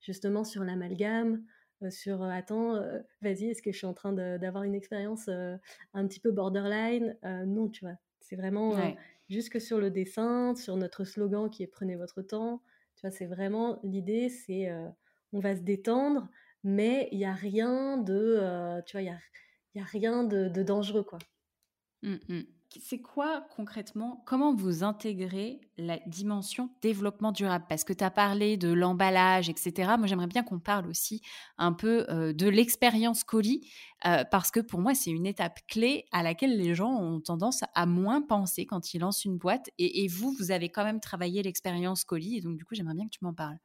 justement sur l'amalgame, sur, «Attends, vas-y, est-ce que je suis en train d'avoir une expérience, un petit peu borderline?» non, tu vois? C'est vraiment, heu, Ouais. juste que sur le dessin, sur notre slogan qui est: «Prenez votre temps», tu vois? C'est vraiment l'idée, c'est, on va se détendre, mais il y a rien de, heu, tu vois? Il y a y a rien de de dangereux, quoi. Mmh mh. C'est quoi concrètement comment vous intégrez la dimension développement durable? Parce que tu as parlé de l'emballage et cetera. Moi, j'aimerais bien qu'on parle aussi un peu, heu, de l'expérience colis, heu, parce que pour moi, c'est une étape clé à laquelle les gens ont tendance à moins penser quand ils lancent une boîte et vous, vous avez quand même travaillé l'expérience colis et donc du coup, j'aimerais bien que tu m'en parles.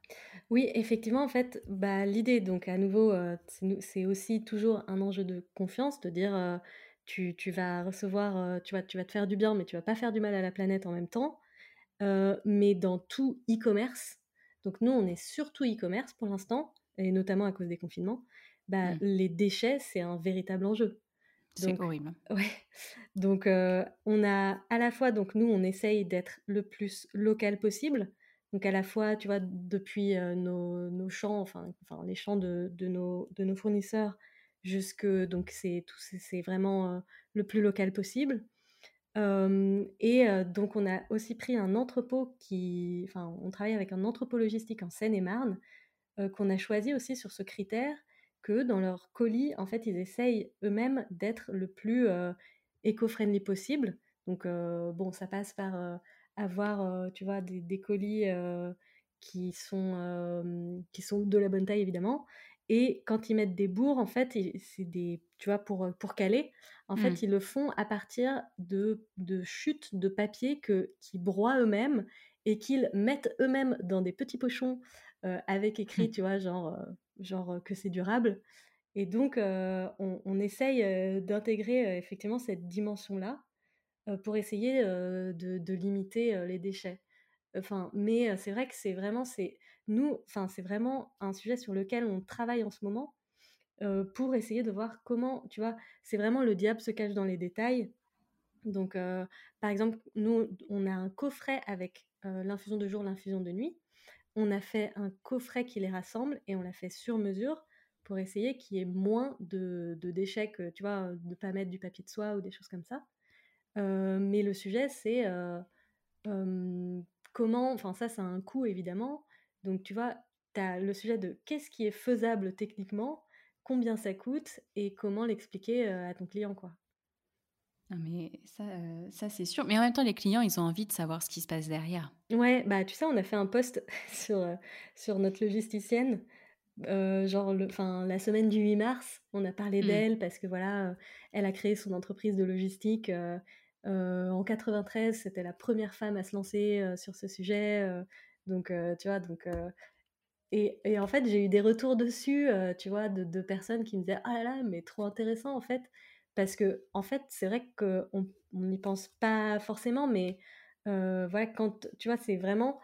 Oui, effectivement, en fait, bah, l'idée donc à nouveau, heu, c'est aussi toujours un enjeu de confiance, de dire, tu tu vas recevoir, heu, tu vas tu vas te faire du bien, mais tu vas pas faire du mal à la planète en même temps. Heu, mais dans tout e-commerce, donc nous, on est surtout e-commerce pour l'instant et notamment à cause des confinements, bah, Mmh. les déchets, c'est un véritable enjeu. C'est horrible. ouais, donc heu, on a à la fois donc nous, on essaye d'être le plus local possible. Donc à la fois, tu vois, depuis, nos nos champs, enfin enfin les champs de de nos de nos fournisseurs jusque donc c'est tout c'est vraiment, le plus local possible. Et donc on a aussi pris un entrepôt qui enfin, on travaille avec un entrepôt logistique en Seine-et-Marne, qu'on a choisi aussi sur ce critère que dans leurs colis, en fait, ils essayent eux-mêmes d'être le plus, éco-friendly possible. Donc bon, ça passe par, avoir, tu vois, des des colis, qui sont, qui sont de la bonne taille évidemment et quand ils mettent des bourres, en fait, c'est des tu vois, pour, heu, pour caler, en Mmh. fait, ils le font à partir de de chutes de papier que qu'ils broient eux-mêmes et qu'ils mettent eux-mêmes dans des petits pochons, heu, avec écrit, tu vois, genre, heu, genre, que c'est durable et donc on on essaye, d'intégrer, effectivement cette dimension-là, pour essayer, de de limiter, les déchets. Enfin, mais c'est vrai que c'est vraiment c'est nous, enfin, c'est vraiment un sujet sur lequel on travaille en ce moment pour essayer de voir comment, tu vois, c'est vraiment le diable se cache dans les détails. Donc, par exemple, nous, on a un coffret avec l'infusion de jour, l'infusion de nuit. On a fait un coffret qui les rassemble et on l'a fait sur mesure pour essayer qu'il y ait moins de, déchets que, tu vois, de pas mettre du papier de soie ou des choses comme ça. mais le sujet, c'est comment, enfin ça, c'est un coût évidemment. Donc, tu vois, tu as le sujet de qu'est-ce qui est faisable techniquement, combien ça coûte et comment l'expliquer à ton client, quoi. Non, mais ça, ça c'est sûr. Mais en même temps, les clients, ils ont envie de savoir ce qui se passe derrière. Ouais, bah tu sais, on a fait un post sur, sur notre logisticienne, genre le, la semaine du 8 mars, on a parlé mmh. d'elle parce que voilà, elle a créé son entreprise de logistique. en 93, c'était la première femme à se lancer sur ce sujet. Donc, tu vois, donc et, et, en fait, j'ai eu des retours dessus, tu vois, de, de, personnes qui me disaient Ah là là, mais trop intéressant en fait. Parce que, en fait, c'est vrai qu'on n'y pense pas forcément, mais voilà, quand tu vois, c'est vraiment.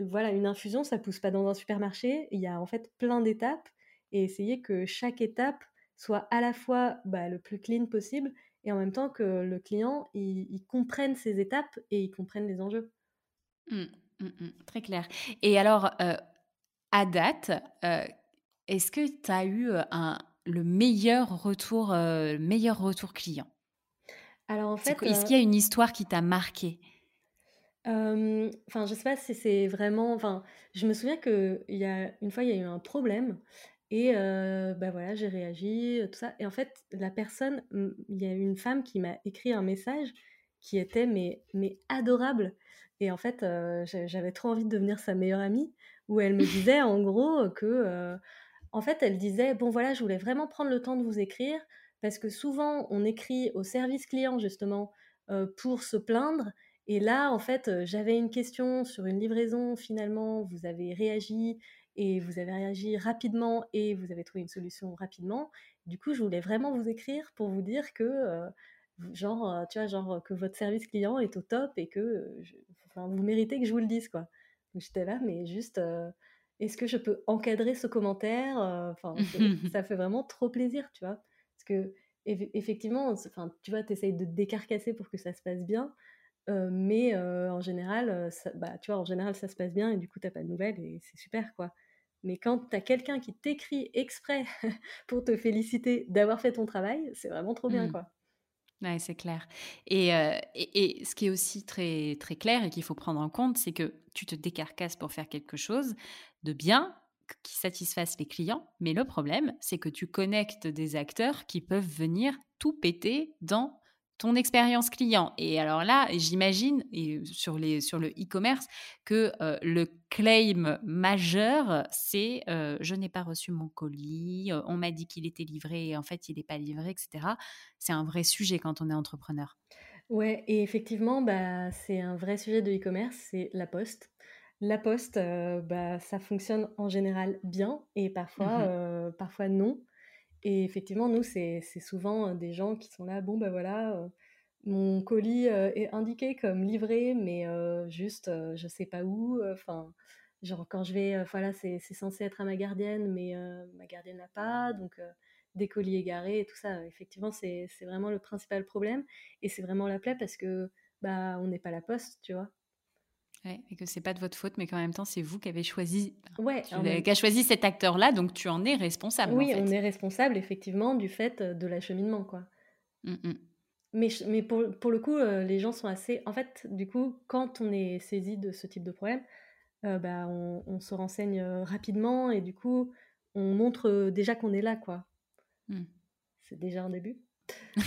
Voilà, une infusion, ça pousse pas dans un supermarché. Il y a en fait plein d'étapes et essayer que chaque étape soit à la fois bah, le plus clean possible et en même temps que le client il, comprenne ces étapes et il comprenne les enjeux. Mmh, mmh, mmh, très clair. Et alors, à date, est-ce que tu as eu un, le meilleur retour, euh, meilleur retour client? Alors en fait, est-ce qu'il y a une histoire qui t'a marqué? Enfin, je sais pas si c'est vraiment. Enfin, je me souviens que il y a une fois, il y a eu un problème et bah voilà, j'ai réagi, tout ça. Et en fait, la personne, il y a une femme qui m'a écrit un message qui était mais, mais adorable. Et en fait, j'avais trop envie de devenir sa meilleure amie, où elle me disait en gros que en fait, elle disait bon voilà, je voulais vraiment prendre le temps de vous écrire parce que souvent on écrit au service client justement pour se plaindre. Et là, en fait, j'avais une question sur une livraison. Finalement, vous avez réagi et vous avez réagi rapidement et vous avez trouvé une solution rapidement. Du coup, je voulais vraiment vous écrire pour vous dire que, genre, tu vois, genre que votre service client est au top et que vous méritez que je vous le dise, quoi. J'étais là, mais juste, est-ce que je peux encadrer ce commentaire Enfin, ça fait vraiment trop plaisir, tu vois. Parce que effectivement, enfin, tu vois, tu essayes de décarcasser pour que ça se passe bien, mais en général, ça, bah, tu vois, en général, ça se passe bien et du coup, t'as pas de nouvelles et c'est super, quoi. Mais quand tu as quelqu'un qui t'écrit exprès pour te féliciter d'avoir fait ton travail, c'est vraiment trop bien, mmh. quoi. Ouais, c'est clair. Et, et, et, ce qui est aussi très, très clair et qu'il faut prendre en compte, c'est que tu te décarcasses pour faire quelque chose de bien qui satisfasse les clients. Mais le problème, c'est que tu connectes des acteurs qui peuvent venir tout péter dans ton expérience client. Et alors là, j'imagine, sur, les, sur le e-commerce, que le claim majeur, c'est je n'ai pas reçu mon colis, on m'a dit qu'il était livré et en fait, il n'est pas livré, etc. C'est un vrai sujet quand on est entrepreneur. Ouais, et effectivement, bah, c'est un vrai sujet de e-commerce, c'est la poste. La poste, bah, ça fonctionne en général bien et parfois, mmh parfois non. Et effectivement, nous, c'est souvent des gens qui sont là, bon, ben voilà, mon colis est indiqué comme livré, mais juste, je sais pas où. Enfin, genre, quand je vais, voilà, c'est censé être à ma gardienne, mais ma gardienne n'a pas, donc des colis égarés et tout ça. Effectivement, c'est vraiment le principal problème. Et c'est vraiment la plaie parce que, bah, on n'est pas la poste, tu vois. Ouais, et que c'est pas de votre faute, mais qu'en même temps, c'est vous qui avez choisi, ouais, qui a choisi cet acteur-là, donc tu en es responsable. Oui, on est responsable effectivement du fait de l'acheminement, quoi. Mmh, mmh. Mais, mais pour, pour, le coup, les gens sont assez. En fait, du coup, quand on est saisi de ce type de problème, bah, on, on, se renseigne rapidement et du coup, on montre déjà qu'on est là, quoi. Mmh. C'est déjà un début.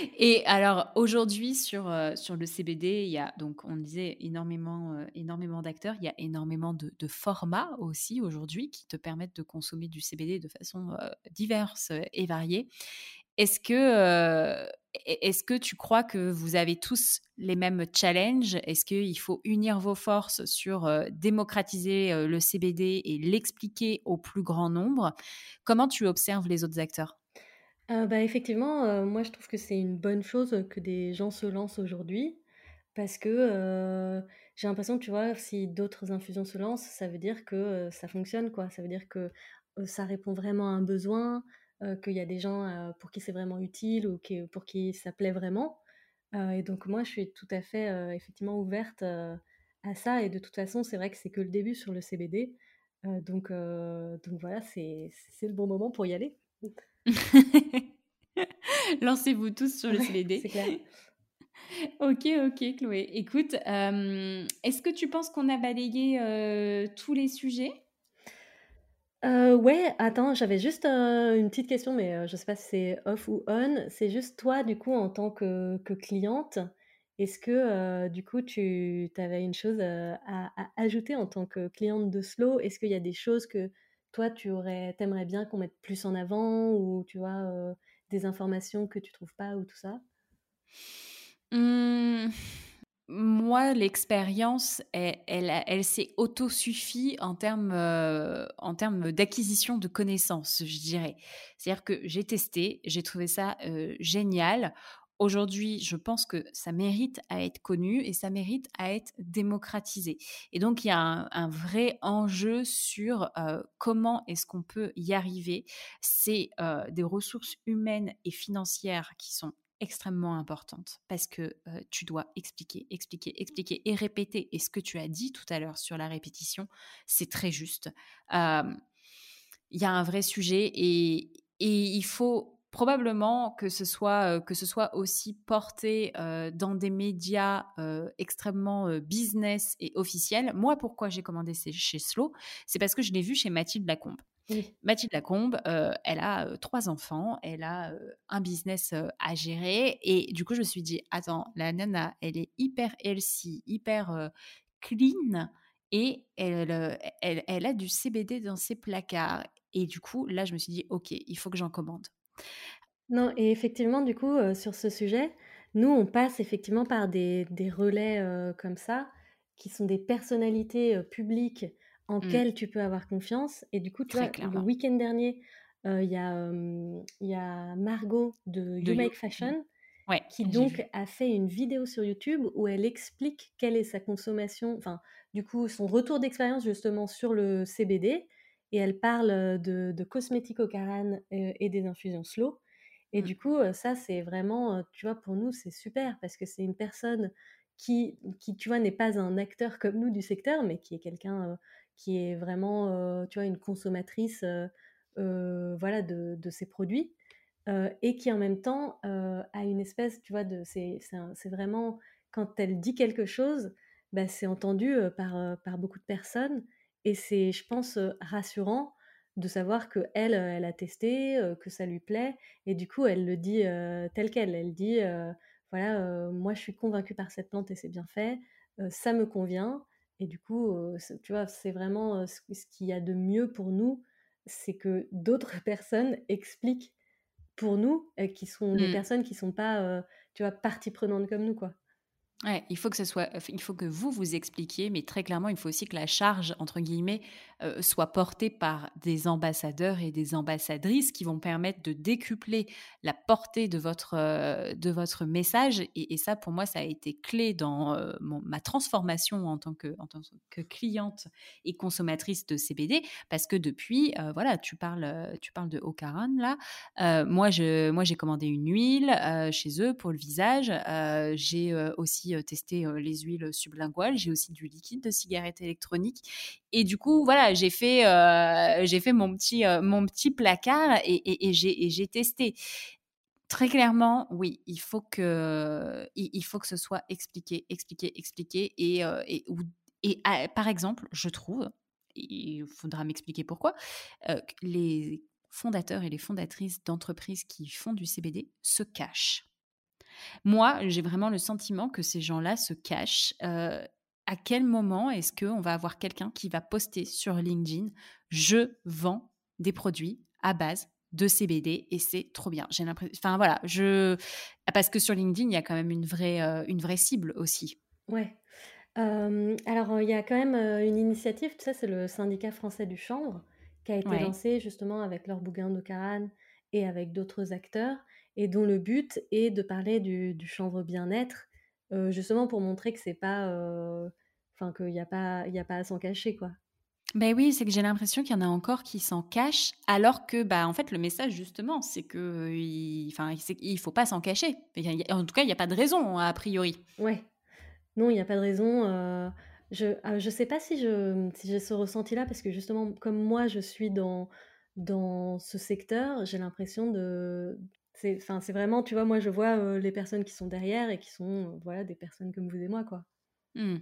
Et alors aujourd'hui sur, euh, sur le CBD, il y a donc on disait énormément, euh, énormément d'acteurs, il y a énormément de, formats aussi aujourd'hui qui te permettent de consommer du CBD de façon euh, diverse et variée. Est-ce que, est-ce que tu crois que vous avez tous les mêmes challenges? Est-ce qu'il faut unir vos forces sur démocratiser le CBD et l'expliquer au plus grand nombre? Comment tu observes les autres acteurs? Bah, effectivement, moi je trouve que c'est une bonne chose que des gens se lancent aujourd'hui. Parce que, heu, j'ai l'impression tu vois, si d'autres infusions se lancent, ça veut dire que, ça fonctionne, quoi. Ça veut dire que, ça répond vraiment à un besoin, qu'il y a des gens, pour qui c'est vraiment utile ou qui pour qui ça plaît vraiment. Et donc moi, je suis tout à fait, effectivement ouverte, à ça et de toute façon, c'est vrai que c'est que le début sur le CBD. Donc donc voilà, c'est le bon moment pour y aller. Lancez-vous tous sur le Ouais, CBD. clair. OK, OK, Chloé. Écoute, hem, est-ce que tu penses qu'on a balayé, heu, tous les sujets? Heu, ouais, attends, j'avais juste, une petite question, mais je sais pas si c'est off ou on. C'est juste toi, du coup, en tant que que cliente, est-ce que, du coup, tu avais une chose, à ajouter en tant que cliente de Slow? Est-ce qu'il y a des choses que toi, tu aurais tu aimerais bien qu'on mette plus en avant ou tu vois, des informations que tu trouves pas ou tout ça? Mmh, moi, l'expérience, elle elle s'est auto-suffit en termes, d'acquisition de connaissances, je dirais. C'est-à-dire que j'ai testé, j'ai trouvé ça, génial. Aujourd'hui, je pense que ça mérite à être connu et ça mérite à être démocratisé et donc il y a un vrai enjeu sur, heu, comment est-ce qu'on peut y arriver. C'est, heu, des ressources humaines et financières qui sont extrêmement importante parce que, heu, tu dois expliquer, expliquer, expliquer et répéter et ce que tu as dit tout à l'heure sur la répétition, c'est très juste. Il y a un vrai sujet et et il faut probablement que ce soit, heu, que ce soit aussi porté, heu, dans des médias, heu, extrêmement, business et officiels. Moi, pourquoi j'ai commandé c'est chez Slow? C'est parce que je l'ai vu chez Mathilde Lacombe. Oui. Mathilde Lacombe, elle a, 3 enfants, elle a, un business, à gérer et du coup, je me suis dit: «Attends, la nana, elle est hyper healthy, hyper, clean et elle, elle elle a du CBD dans ses placards» et du coup, là, je me suis dit: «OK, il faut que j'en commande». Non et effectivement, du coup, heu, sur ce sujet, nous, on passe effectivement par des des relais, heu, comme ça, qui sont des personnalités, heu, publiques en Mmh, quelles tu peux avoir confiance et du coup, tu très vois, le clairement. week-end dernier, heu, il y a, hem, il y a Margot de De You You Make Mmh. Fashion Ouais, qui j'ai donc vu. a fait une vidéo sur YouTube où elle explique quelle est sa consommation, enfin, du coup, son retour d'expérience justement sur le CBD et elle parle, de de cosmétiques heu et des infusions Slow. Et Mmh, du coup, ça, c'est vraiment, tu vois, pour nous, c'est super parce que c'est une personne qui qui, tu vois, n'est pas un acteur comme nous du secteur, mais qui est quelqu'un, qui est vraiment, tu vois, une consommatrice, voilà, de de ces produits et qui en même temps, a une espèce, tu vois, de c'est vraiment quand elle dit quelque chose, bah, c'est entendu, par, par beaucoup de personnes et c'est, je pense, rassurant de savoir qu'elle, heu, elle a testé, que ça lui plaît et du coup, elle le dit, tel quel. Elle dit, «Voilà, moi je suis convaincue par cette plante et ses bienfaits, heu, ça me convient» et du coup, c'est tu vois, c'est vraiment, ce ce qu'il y a de mieux pour nous, c'est que d'autres personnes expliquent pour nous, qui sont des mmh. personnes qui sont pas, tu vois, partie prenante comme nous, quoi. Il faut que ce soit enfin, il faut que vous, vous expliquiez, mais très clairement, il faut aussi que la «charge» entre guillemets, heu, soit portée par des ambassadeurs et des ambassadrices qui vont permettre de décupler la portée de votre, heu, de votre message et ça, pour moi, ça a été clé dans, ma transformation en tant que en tant que cliente et consommatrice de CBD. Parce que depuis, voilà, tu parles, tu parles de Ocaran là, moi, je moi, j'ai commandé une huile, chez eux pour le visage. J'ai, heu, aussi, testé, les huiles sublinguales. J'ai aussi du liquide de cigarette électronique et du coup, voilà, j'ai fait, j'ai fait mon petit, mon petit placard et et j'ai testé. Très clairement, oui, il faut que il faut que ce soit expliqué, expliqué, expliqué et et et par exemple, je trouve, il faudra m'expliquer pourquoi, les fondateurs et les fondatrices d'entreprises qui font du CBD se cachent. Moi, j'ai vraiment le sentiment que ces gens-là se cachent. Heu, à quel moment est-ce qu'on va avoir quelqu'un qui va poster sur LinkedIn: «Je vends des produits à base de CBD et c'est trop bien». J'ai l'impression, enfin voilà, je parce que sur LinkedIn, il y a quand même une vraie, heu, une vraie cible aussi. Ouais. Alors, il y a quand même, une initiative, tu sais, c'est le syndicat français du chanvre qui a été Ouais. lancé justement avec leur bouquin d'Ocaran et avec d'autres acteurs et dont le but est de parler du du chanvre bien-être justement pour montrer que c'est pas, enfin qu'il y a pas il a pas à s'en cacher, quoi. Ben oui, c'est que j'ai l'impression qu'il y en a encore qui s'en cachent, alors que, bah, en fait, le message justement, c'est que, enfin, il faut pas s'en cacher. en tout cas, il y a pas de raison, a priori. Ouais. Non, il y a pas de raison, je ah, je sais pas si je si j'ai ce ressenti-là parce que justement, comme moi, je suis dans dans ce secteur, j'ai l'impression de c'est enfin, c'est vraiment, tu vois, moi, je vois, les personnes qui sont derrière et qui sont, voilà, des personnes comme vous et moi, quoi. Mmh.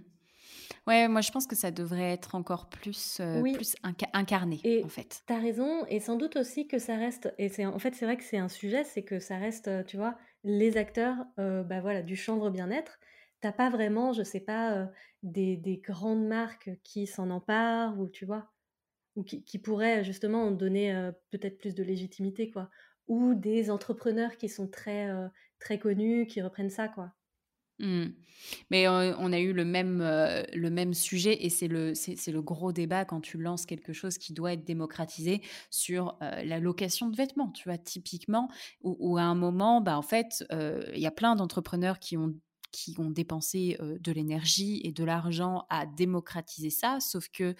Ouais, moi je pense que ça devrait être encore plus, plus incarné, et en fait. Tu as raison, et sans doute aussi que ça reste, et c'est en fait c'est vrai que c'est un sujet, c'est que ça reste, tu vois, les acteurs bah voilà, du chanvre bien-être. T'as pas vraiment, je sais pas, des, des, grandes marques qui s'en emparent, ou tu vois, ou qui, qui pourraient justement donner peut-être plus de légitimité, quoi. Ou des entrepreneurs qui sont très, très connus, qui reprennent ça, quoi. Mmh. Mais on a eu le même, le même sujet et c'est le, c'est, le gros débat quand tu lances quelque chose qui doit être démocratisé sur la location de vêtements, tu vois, typiquement, où, à un moment, bah, en fait, il y a plein d'entrepreneurs qui ont qui ont dépensé de l'énergie et de l'argent à démocratiser ça, sauf que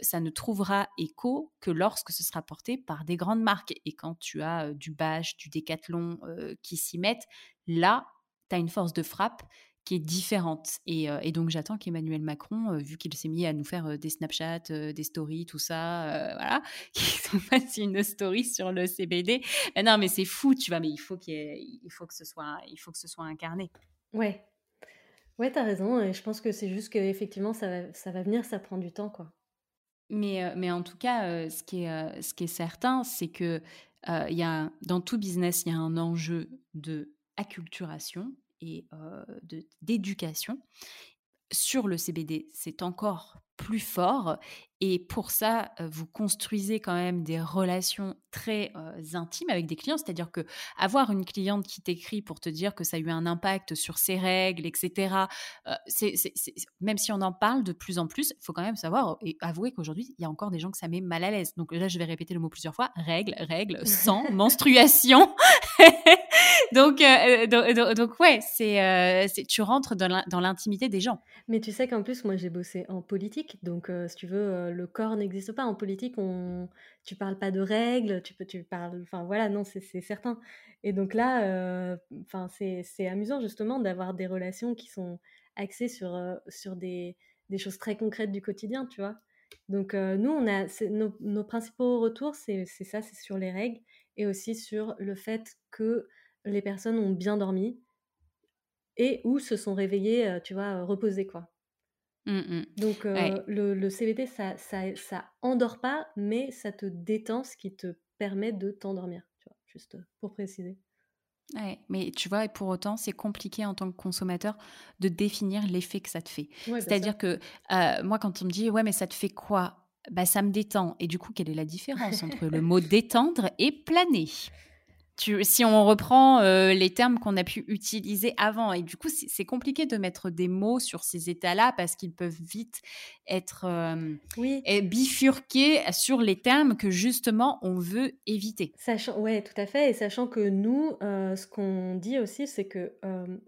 ça ne trouvera écho que lorsque ce sera porté par des grandes marques. Et quand tu as du Bash, du Décathlon qui s'y mettent, là, tu as une force de frappe qui est différente. Et, donc, j'attends qu'Emmanuel Macron, vu qu'il s'est mis à nous faire des Snapchats, des stories, tout ça, voilà, qu'il fasse une story sur le CBD. non, mais c'est fou, tu vois, mais il faut, qu'il il faut, que, ce soit, il faut que ce soit incarné. Ouais. Ouais, t'as raison. Et je pense que c'est juste qu'effectivement, ça va, ça va venir, ça prend du temps, quoi. Mais, mais en tout cas, ce, qui est, ce qui est certain, c'est que y a, dans tout business, il y a un enjeu de acculturation et d'éducation. Sur le CBD, c'est encore plus fort. Et pour ça, vous construisez quand même des relations très intimes avec des clients. C'est-à-dire que avoir une cliente qui t'écrit pour te dire que ça a eu un impact sur ses règles, etc. c'est, même si on en parle de plus en plus, il faut quand même savoir et avouer qu'aujourd'hui, il y a encore des gens que ça met mal à l'aise. Donc là, je vais répéter le mot plusieurs fois règles, règles, sang, menstruation. donc, euh, donc, donc, ouais, euh, c'est, tu rentres dans l'intimité des gens. Mais tu sais qu'en plus, moi, j'ai bossé en politique. Donc, euh, si tu veux, le corps n'existe pas. En politique, on, tu parles pas de règles, tu peux, tu parles, enfin voilà, non, c'est, certain. Et donc là, enfin, c'est, amusant justement d'avoir des relations qui sont axées sur, sur des, des choses très concrètes du quotidien, tu vois. Donc, nous, on a nos, nos, principaux retours, c'est, ça, c'est sur les règles et aussi sur le fait que les personnes ont bien dormi et ou se sont réveillées, tu vois, reposées, quoi. Mmh. Donc, le, le, CBD, ça, ça, ça endort pas, mais ça te détend, ce qui te permet de t'endormir, tu vois, juste pour préciser. Ouais, mais tu vois, et pour autant, c'est compliqué en tant que consommateur de définir l'effet que ça te fait. C'est-à-dire que moi, quand on me dit, ouais, mais ça te fait quoi? Bah, ça me détend. Et du coup, quelle est la différence entre le mot détendre et planer? Si on reprend euh, les termes qu'on a pu utiliser avant, et du coup, c'est compliqué de mettre des mots sur ces états-là parce qu'ils peuvent vite être euh, bifurqués sur les termes que justement on veut éviter. Sachant, ouais, tout à fait. Et sachant que nous, euh, ce qu'on dit aussi, c'est que,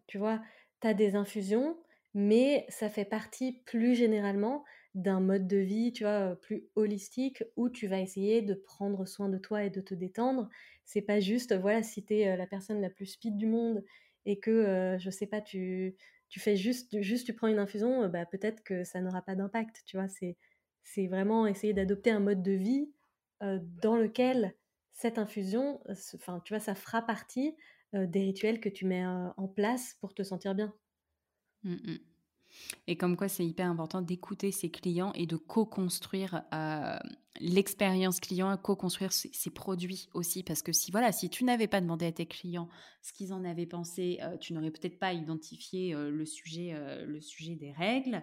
tu vois, tu as des infusions, mais ça fait partie plus généralement d'un mode de vie, tu vois, plus holistique, où tu vas essayer de prendre soin de toi et de te détendre. C'est pas juste, voilà, si tu la personne la plus speed du monde et que, je sais pas, tu, tu fais juste, juste, tu prends une infusion, bah, peut-être que ça n'aura pas d'impact, tu vois? C'est, c'est vraiment essayer d'adopter un mode de vie dans lequel cette infusion, enfin, tu vois, ça fera partie des rituels que tu mets en place pour te sentir bien. Mmh et comme quoi, c'est hyper important d'écouter ses clients et de co-construire euh, l'expérience client, co-construire ses, produits aussi. Parce que si, voilà, si tu n'avais pas demandé à tes clients ce qu'ils en avaient pensé, euh, tu n'aurais peut-être pas identifié euh, le, sujet, le sujet des règles.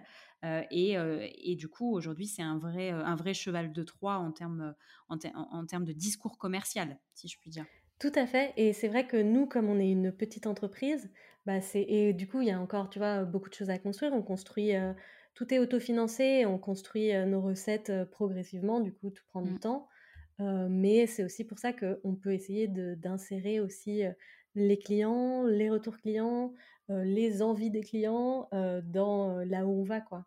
Et, et, du coup, aujourd'hui, c'est un vrai, un vrai cheval de Troie en termes, en, en termes de discours commercial, si je puis dire. Tout à fait. Et c'est vrai que nous, comme on est une petite entreprise, bah, c'est et du coup, il y a encore, tu vois, beaucoup de choses à construire. On construit, tout est autofinancé, on construit, nos recettes, progressivement, du coup, tout prend du mmh. temps. mais c'est aussi pour ça qu'on peut essayer d'insérer aussi, les clients, les retours clients, les envies des clients dans là où on va, quoi.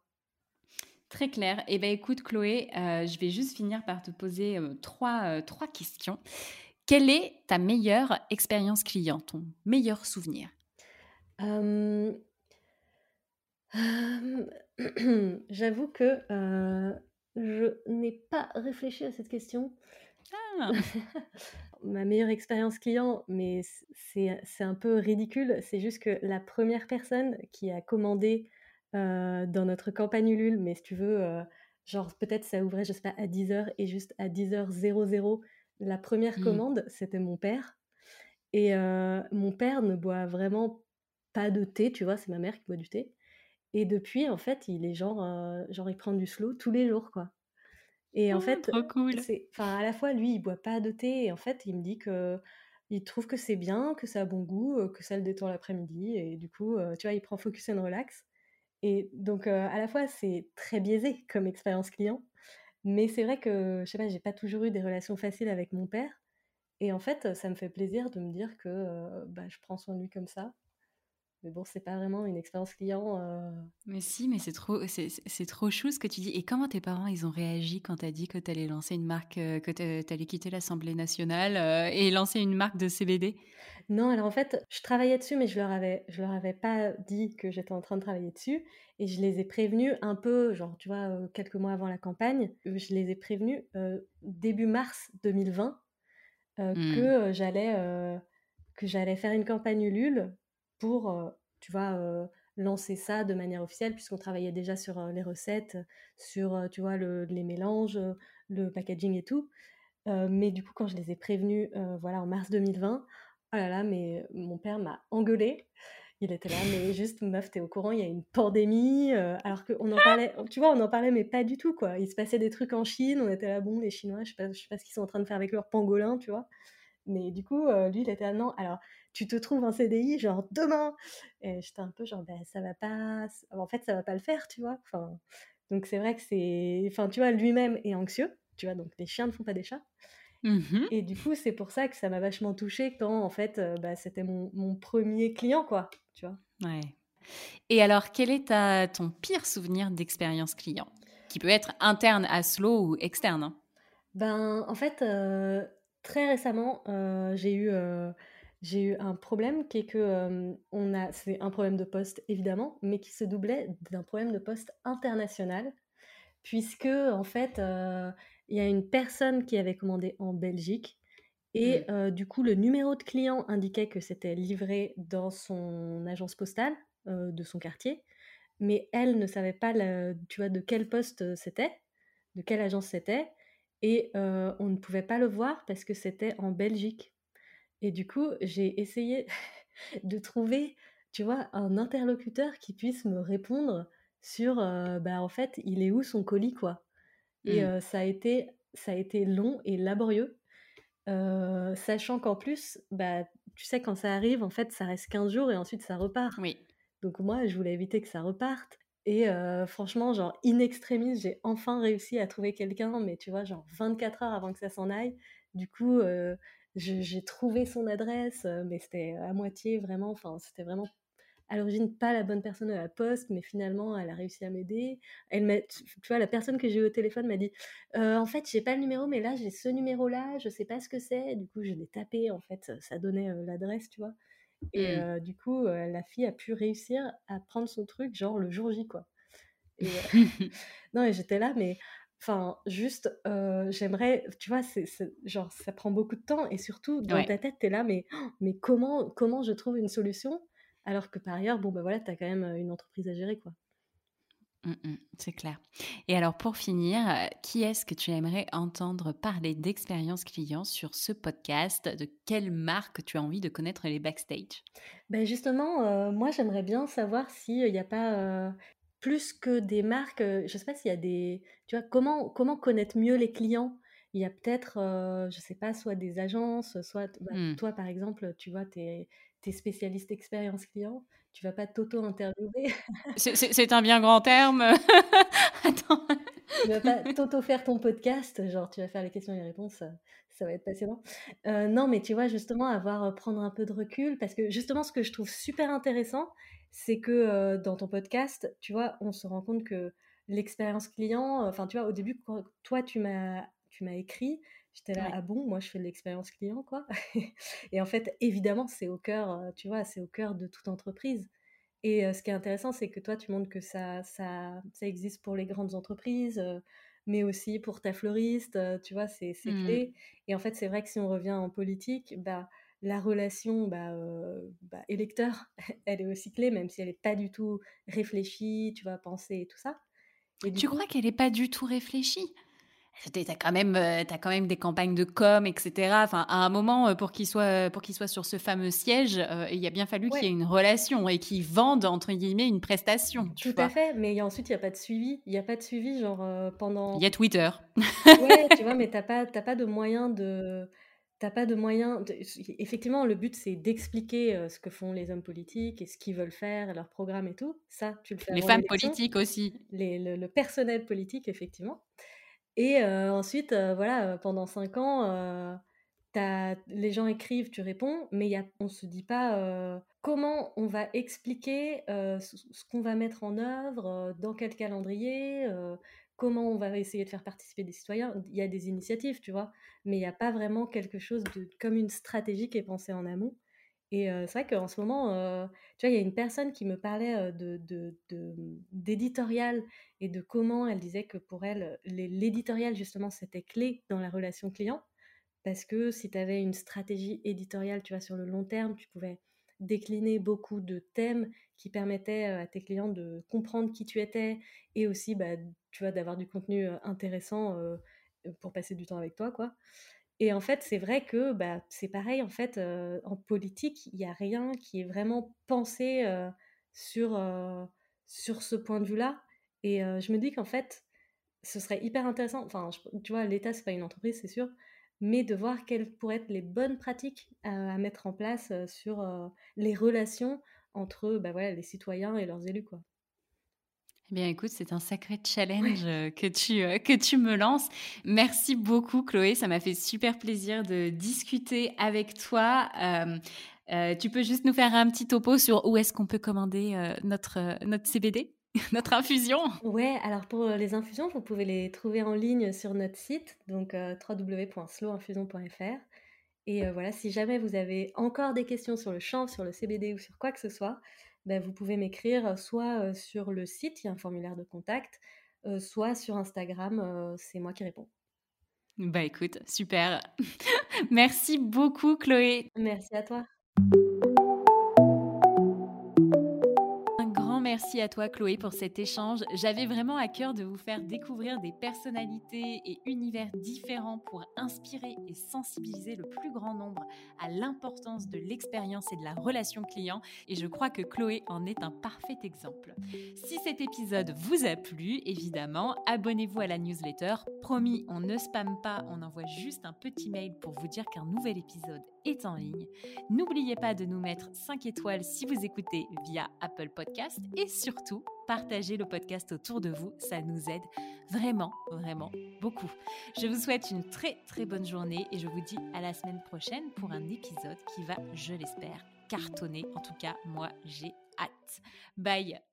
Très clair. Eh bien, écoute, Chloé, je vais juste finir par te poser trois, trois questions. Quelle est ta meilleure expérience client, ton meilleur souvenir? J'avoue que je n'ai pas réfléchi à cette question. Ah. Ma meilleure expérience client, mais c'est un peu ridicule, c'est juste que la première personne qui a commandé dans notre campagne Ulule, mais si tu veux, genre peut-être ça ouvrait, je sais pas, à 10h et juste à 10h00, la première mmh. commande, c'était mon père. Et mon père ne boit vraiment pas de thé, tu vois, c'est ma mère qui boit du thé. Et depuis, en fait, il est genre, genre il prend du slow tous les jours, quoi. Et en oh, fait, trop cool. enfin, à la fois, lui, il boit pas de thé, et en fait, il me dit que il trouve que c'est bien, que ça a bon goût, que ça le détend l'après-midi, et du coup, tu vois, il prend focus and relax. Et donc, à la fois, c'est très biaisé comme expérience client, mais c'est vrai que, je sais pas, j'ai pas toujours eu des relations faciles avec mon père. Et en fait, ça me fait plaisir de me dire que bah, je prends soin de lui comme ça. Mais bon, c'est pas vraiment une expérience client. Euh. Mais si, mais c'est trop, c'est trop chou ce que tu dis. Et comment tes parents, ils ont réagi quand tu as dit que tu allais lancer une marque, euh, que tu allais quitter l'Assemblée nationale euh, et lancer une marque de CBD Non, alors en fait, je travaillais dessus, mais je leur avais, je leur avais pas dit que j'étais en train de travailler dessus. Et je les ai prévenus un peu, genre, tu vois, quelques mois avant la campagne, je les ai prévenus début mars 2020 mmh. que j'allais que j'allais faire une campagne Ulule pour, tu vois, lancer ça de manière officielle, puisqu'on travaillait déjà sur les recettes, sur, tu vois, les mélanges, le packaging et tout. mais du coup, quand je les ai prévenus, voilà, en mars 2020, oh là là, mais mon père m'a engueulé. Il était là, mais juste, meuf, t'es au courant, il y a une pandémie. alors qu'on en parlait, tu vois, on en parlait, mais pas du tout, quoi. Il se passait des trucs en Chine, on était là, bon, les Chinois, je sais pas, je sais pas ce qu'ils sont en train de faire avec leur pangolin, tu vois. Mais du coup, lui, il était là, non, alors, tu te trouves un CDI, genre, demain Et j'étais un peu genre, ben, ça va pas, en fait, ça va pas le faire, tu vois. Enfin, donc, c'est vrai que c'est, enfin, tu vois, lui-même est anxieux, tu vois, donc les chiens ne font pas des chats. Mmh Et du coup, c'est pour ça que ça m'a vachement touchée quand, en fait, bah, c'était mon, mon, premier client, quoi, tu vois. Ouais. Et alors, quel est ta, ton pire souvenir d'expérience client? Qui peut être interne à Slow ou externe hein? Ben, en fait, très récemment, j'ai eu, j'ai eu un problème qui est que on a, c'est un problème de poste évidemment, mais qui se doublait d'un problème de poste international, puisque en fait, il y a une personne qui avait commandé en Belgique et mmh. du coup le numéro de client indiquait que c'était livré dans son agence postale de son quartier, mais elle ne savait pas, tu vois, de quel poste c'était, de quelle agence c'était. Et on ne pouvait pas le voir parce que c'était en Belgique. Et du coup, j'ai essayé de trouver, tu vois, un interlocuteur qui puisse me répondre sur, bah, en fait, il est où son colis, quoi. Et mmh. ça a été ça a été long et laborieux, sachant qu'en plus, bah, tu sais, quand ça arrive, en fait, ça reste 15 jours et ensuite ça repart. Oui. Donc moi, je voulais éviter que ça reparte. Et franchement, genre, in extremis, j'ai enfin réussi à trouver quelqu'un, mais tu vois, genre 24 heures avant que ça s'en aille. Du coup, j'ai trouvé son adresse, mais c'était à moitié vraiment, enfin, c'était vraiment à l'origine pas la bonne personne à la poste, mais finalement, elle a réussi à m'aider. Elle tu vois, la personne que j'ai eu au téléphone m'a dit En fait, j'ai pas le numéro, mais là, j'ai ce numéro-là, je sais pas ce que c'est. Du coup, je l'ai tapé, en fait, ça donnait l'adresse, tu vois. Et mmh. du coup, la fille a pu réussir à prendre son truc, genre le jour J, quoi. Et, non, et j'étais là, mais enfin, juste, j'aimerais, tu vois, c'est, genre, ça prend beaucoup de temps, et surtout, dans ta tête, t'es là, mais, mais comment, comment je trouve une solution? Alors que par ailleurs, bon, bah voilà, t'as quand même une entreprise à gérer, quoi. Mmh, mmh, c'est clair. Et alors pour finir, euh, qui est-ce que tu aimerais entendre parler d'expérience client sur ce podcast? De quelle marque tu as envie de connaître les backstage? Ben Justement, euh, moi j'aimerais bien savoir s'il n'y a pas euh, plus que des marques, je ne sais pas s'il y a des... Tu vois, comment, comment connaître mieux les clients? Il y a peut-être, je ne sais pas, soit des agences, soit bah, mmh. toi par exemple, tu vois, tu es, es, spécialiste expérience client tu vas pas t'auto-interviewer? C'est un bien grand terme. Attends. tu vas pas t'auto-faire ton podcast, genre tu vas faire les questions et les réponses, ça, va être passionnant. Euh, non, mais tu vois, justement, avoir, euh, prendre un peu de recul, parce que justement, ce que je trouve super intéressant, c'est que euh, dans ton podcast, tu vois, on se rend compte que l'expérience client, enfin, tu vois, au début, quand toi, tu m'as, tu m'as écrit, j'étais là, ah bon, moi, je fais de l'expérience client, quoi? et en fait, évidemment, c'est au cœur, tu vois, c'est au cœur de toute entreprise. Et ce qui est intéressant, c'est que toi, tu montres que ça, ça, ça existe pour les grandes entreprises, mais aussi pour ta fleuriste, tu vois, c'est mmh. clé. Et en fait, c'est vrai que si on revient en politique, bah, la relation bah, bah, électeur, elle est aussi clé, même si elle n'est pas du tout réfléchie, tu vas penser et tout ça. Et tu crois qu'elle n'est pas du tout réfléchie? Tu as quand même as quand même des campagnes de com etc enfin à un moment pour qu'il soit pour qu'il soit sur ce fameux siège euh, il a bien fallu qu'il y ait une relation et qu'il vende entre guillemets une prestation tout à fait mais ensuite il y a pas de suivi il y a pas de suivi genre pendant il y a Twitter. Ouais tu vois mais t'as pas pas de moyen de t'as pas de moyen effectivement le but c'est d'expliquer ce que font les hommes politiques et ce qu'ils veulent faire leur programme et tout. Ça tu le fais les femmes politiques aussi. Les, le personnel politique effectivement. Et ensuite, voilà, pendant cinq ans, les gens écrivent, tu réponds, mais y a, on se dit pas comment on va expliquer ce, qu'on va mettre en œuvre, dans quel calendrier, comment on va essayer de faire participer des citoyens. Il y a des initiatives, tu vois, mais il n'y a pas vraiment quelque chose de, comme une stratégie qui est pensée en amont. Et c'est vrai qu'en ce moment, tu vois, il y a une personne qui me parlait de, d'éditorial et de comment elle disait que pour elle, l'éditorial, justement, c'était clé dans la relation client. Parce que si tu avais une stratégie éditoriale, tu vois, sur le long terme, tu pouvais décliner beaucoup de thèmes qui permettaient à tes clients de comprendre qui tu étais et aussi, bah, tu vois, d'avoir du contenu intéressant pour passer du temps avec toi, quoi. Et en fait, c'est vrai que bah, c'est pareil, en fait, en politique, il n'y a rien qui est vraiment pensé sur, sur ce point de vue-là. Et je me dis qu'en fait, ce serait hyper intéressant, enfin, tu vois, l'État, c'est pas une entreprise, c'est sûr, mais de voir quelles pourraient être les bonnes pratiques à, mettre en place sur les relations entre bah, voilà, les citoyens et leurs élus, quoi. Eh bien, écoute, c'est un sacré challenge euh, que, tu, euh, que tu me lances. Merci beaucoup, Chloé. Ça m'a fait super plaisir de discuter avec toi. Euh, tu peux juste nous faire un petit topo sur où est-ce qu'on peut commander notre, notre CBD, notre infusion Ouais, alors pour les infusions, vous pouvez les trouver en ligne sur notre site, donc www.slowinfusion.fr. Et voilà, si jamais vous avez encore des questions sur le chanvre, sur le CBD ou sur quoi que ce soit, bah, vous pouvez m'écrire soit sur le site, il y a un formulaire de contact, soit sur Instagram, c'est moi qui réponds. Bah écoute, super. Merci beaucoup Chloé. Merci à toi. Merci à toi Chloé pour cet échange. J'avais vraiment à cœur de vous faire découvrir des personnalités et univers différents pour inspirer et sensibiliser le plus grand nombre à l'importance de l'expérience et de la relation client et je crois que Chloé en est un parfait exemple. Si cet épisode vous a plu, évidemment, abonnez-vous à la newsletter. Promis, on ne spamme pas, on envoie juste un petit mail pour vous dire qu'un nouvel épisode est en ligne. N'oubliez pas de nous mettre 5 étoiles si vous écoutez via Apple Podcast et surtout, partagez le podcast autour de vous, ça nous aide vraiment, vraiment beaucoup. Je vous souhaite une très très bonne journée et je vous dis à la semaine prochaine pour un épisode qui va, je l'espère, cartonner. En tout cas, moi, j'ai hâte. Bye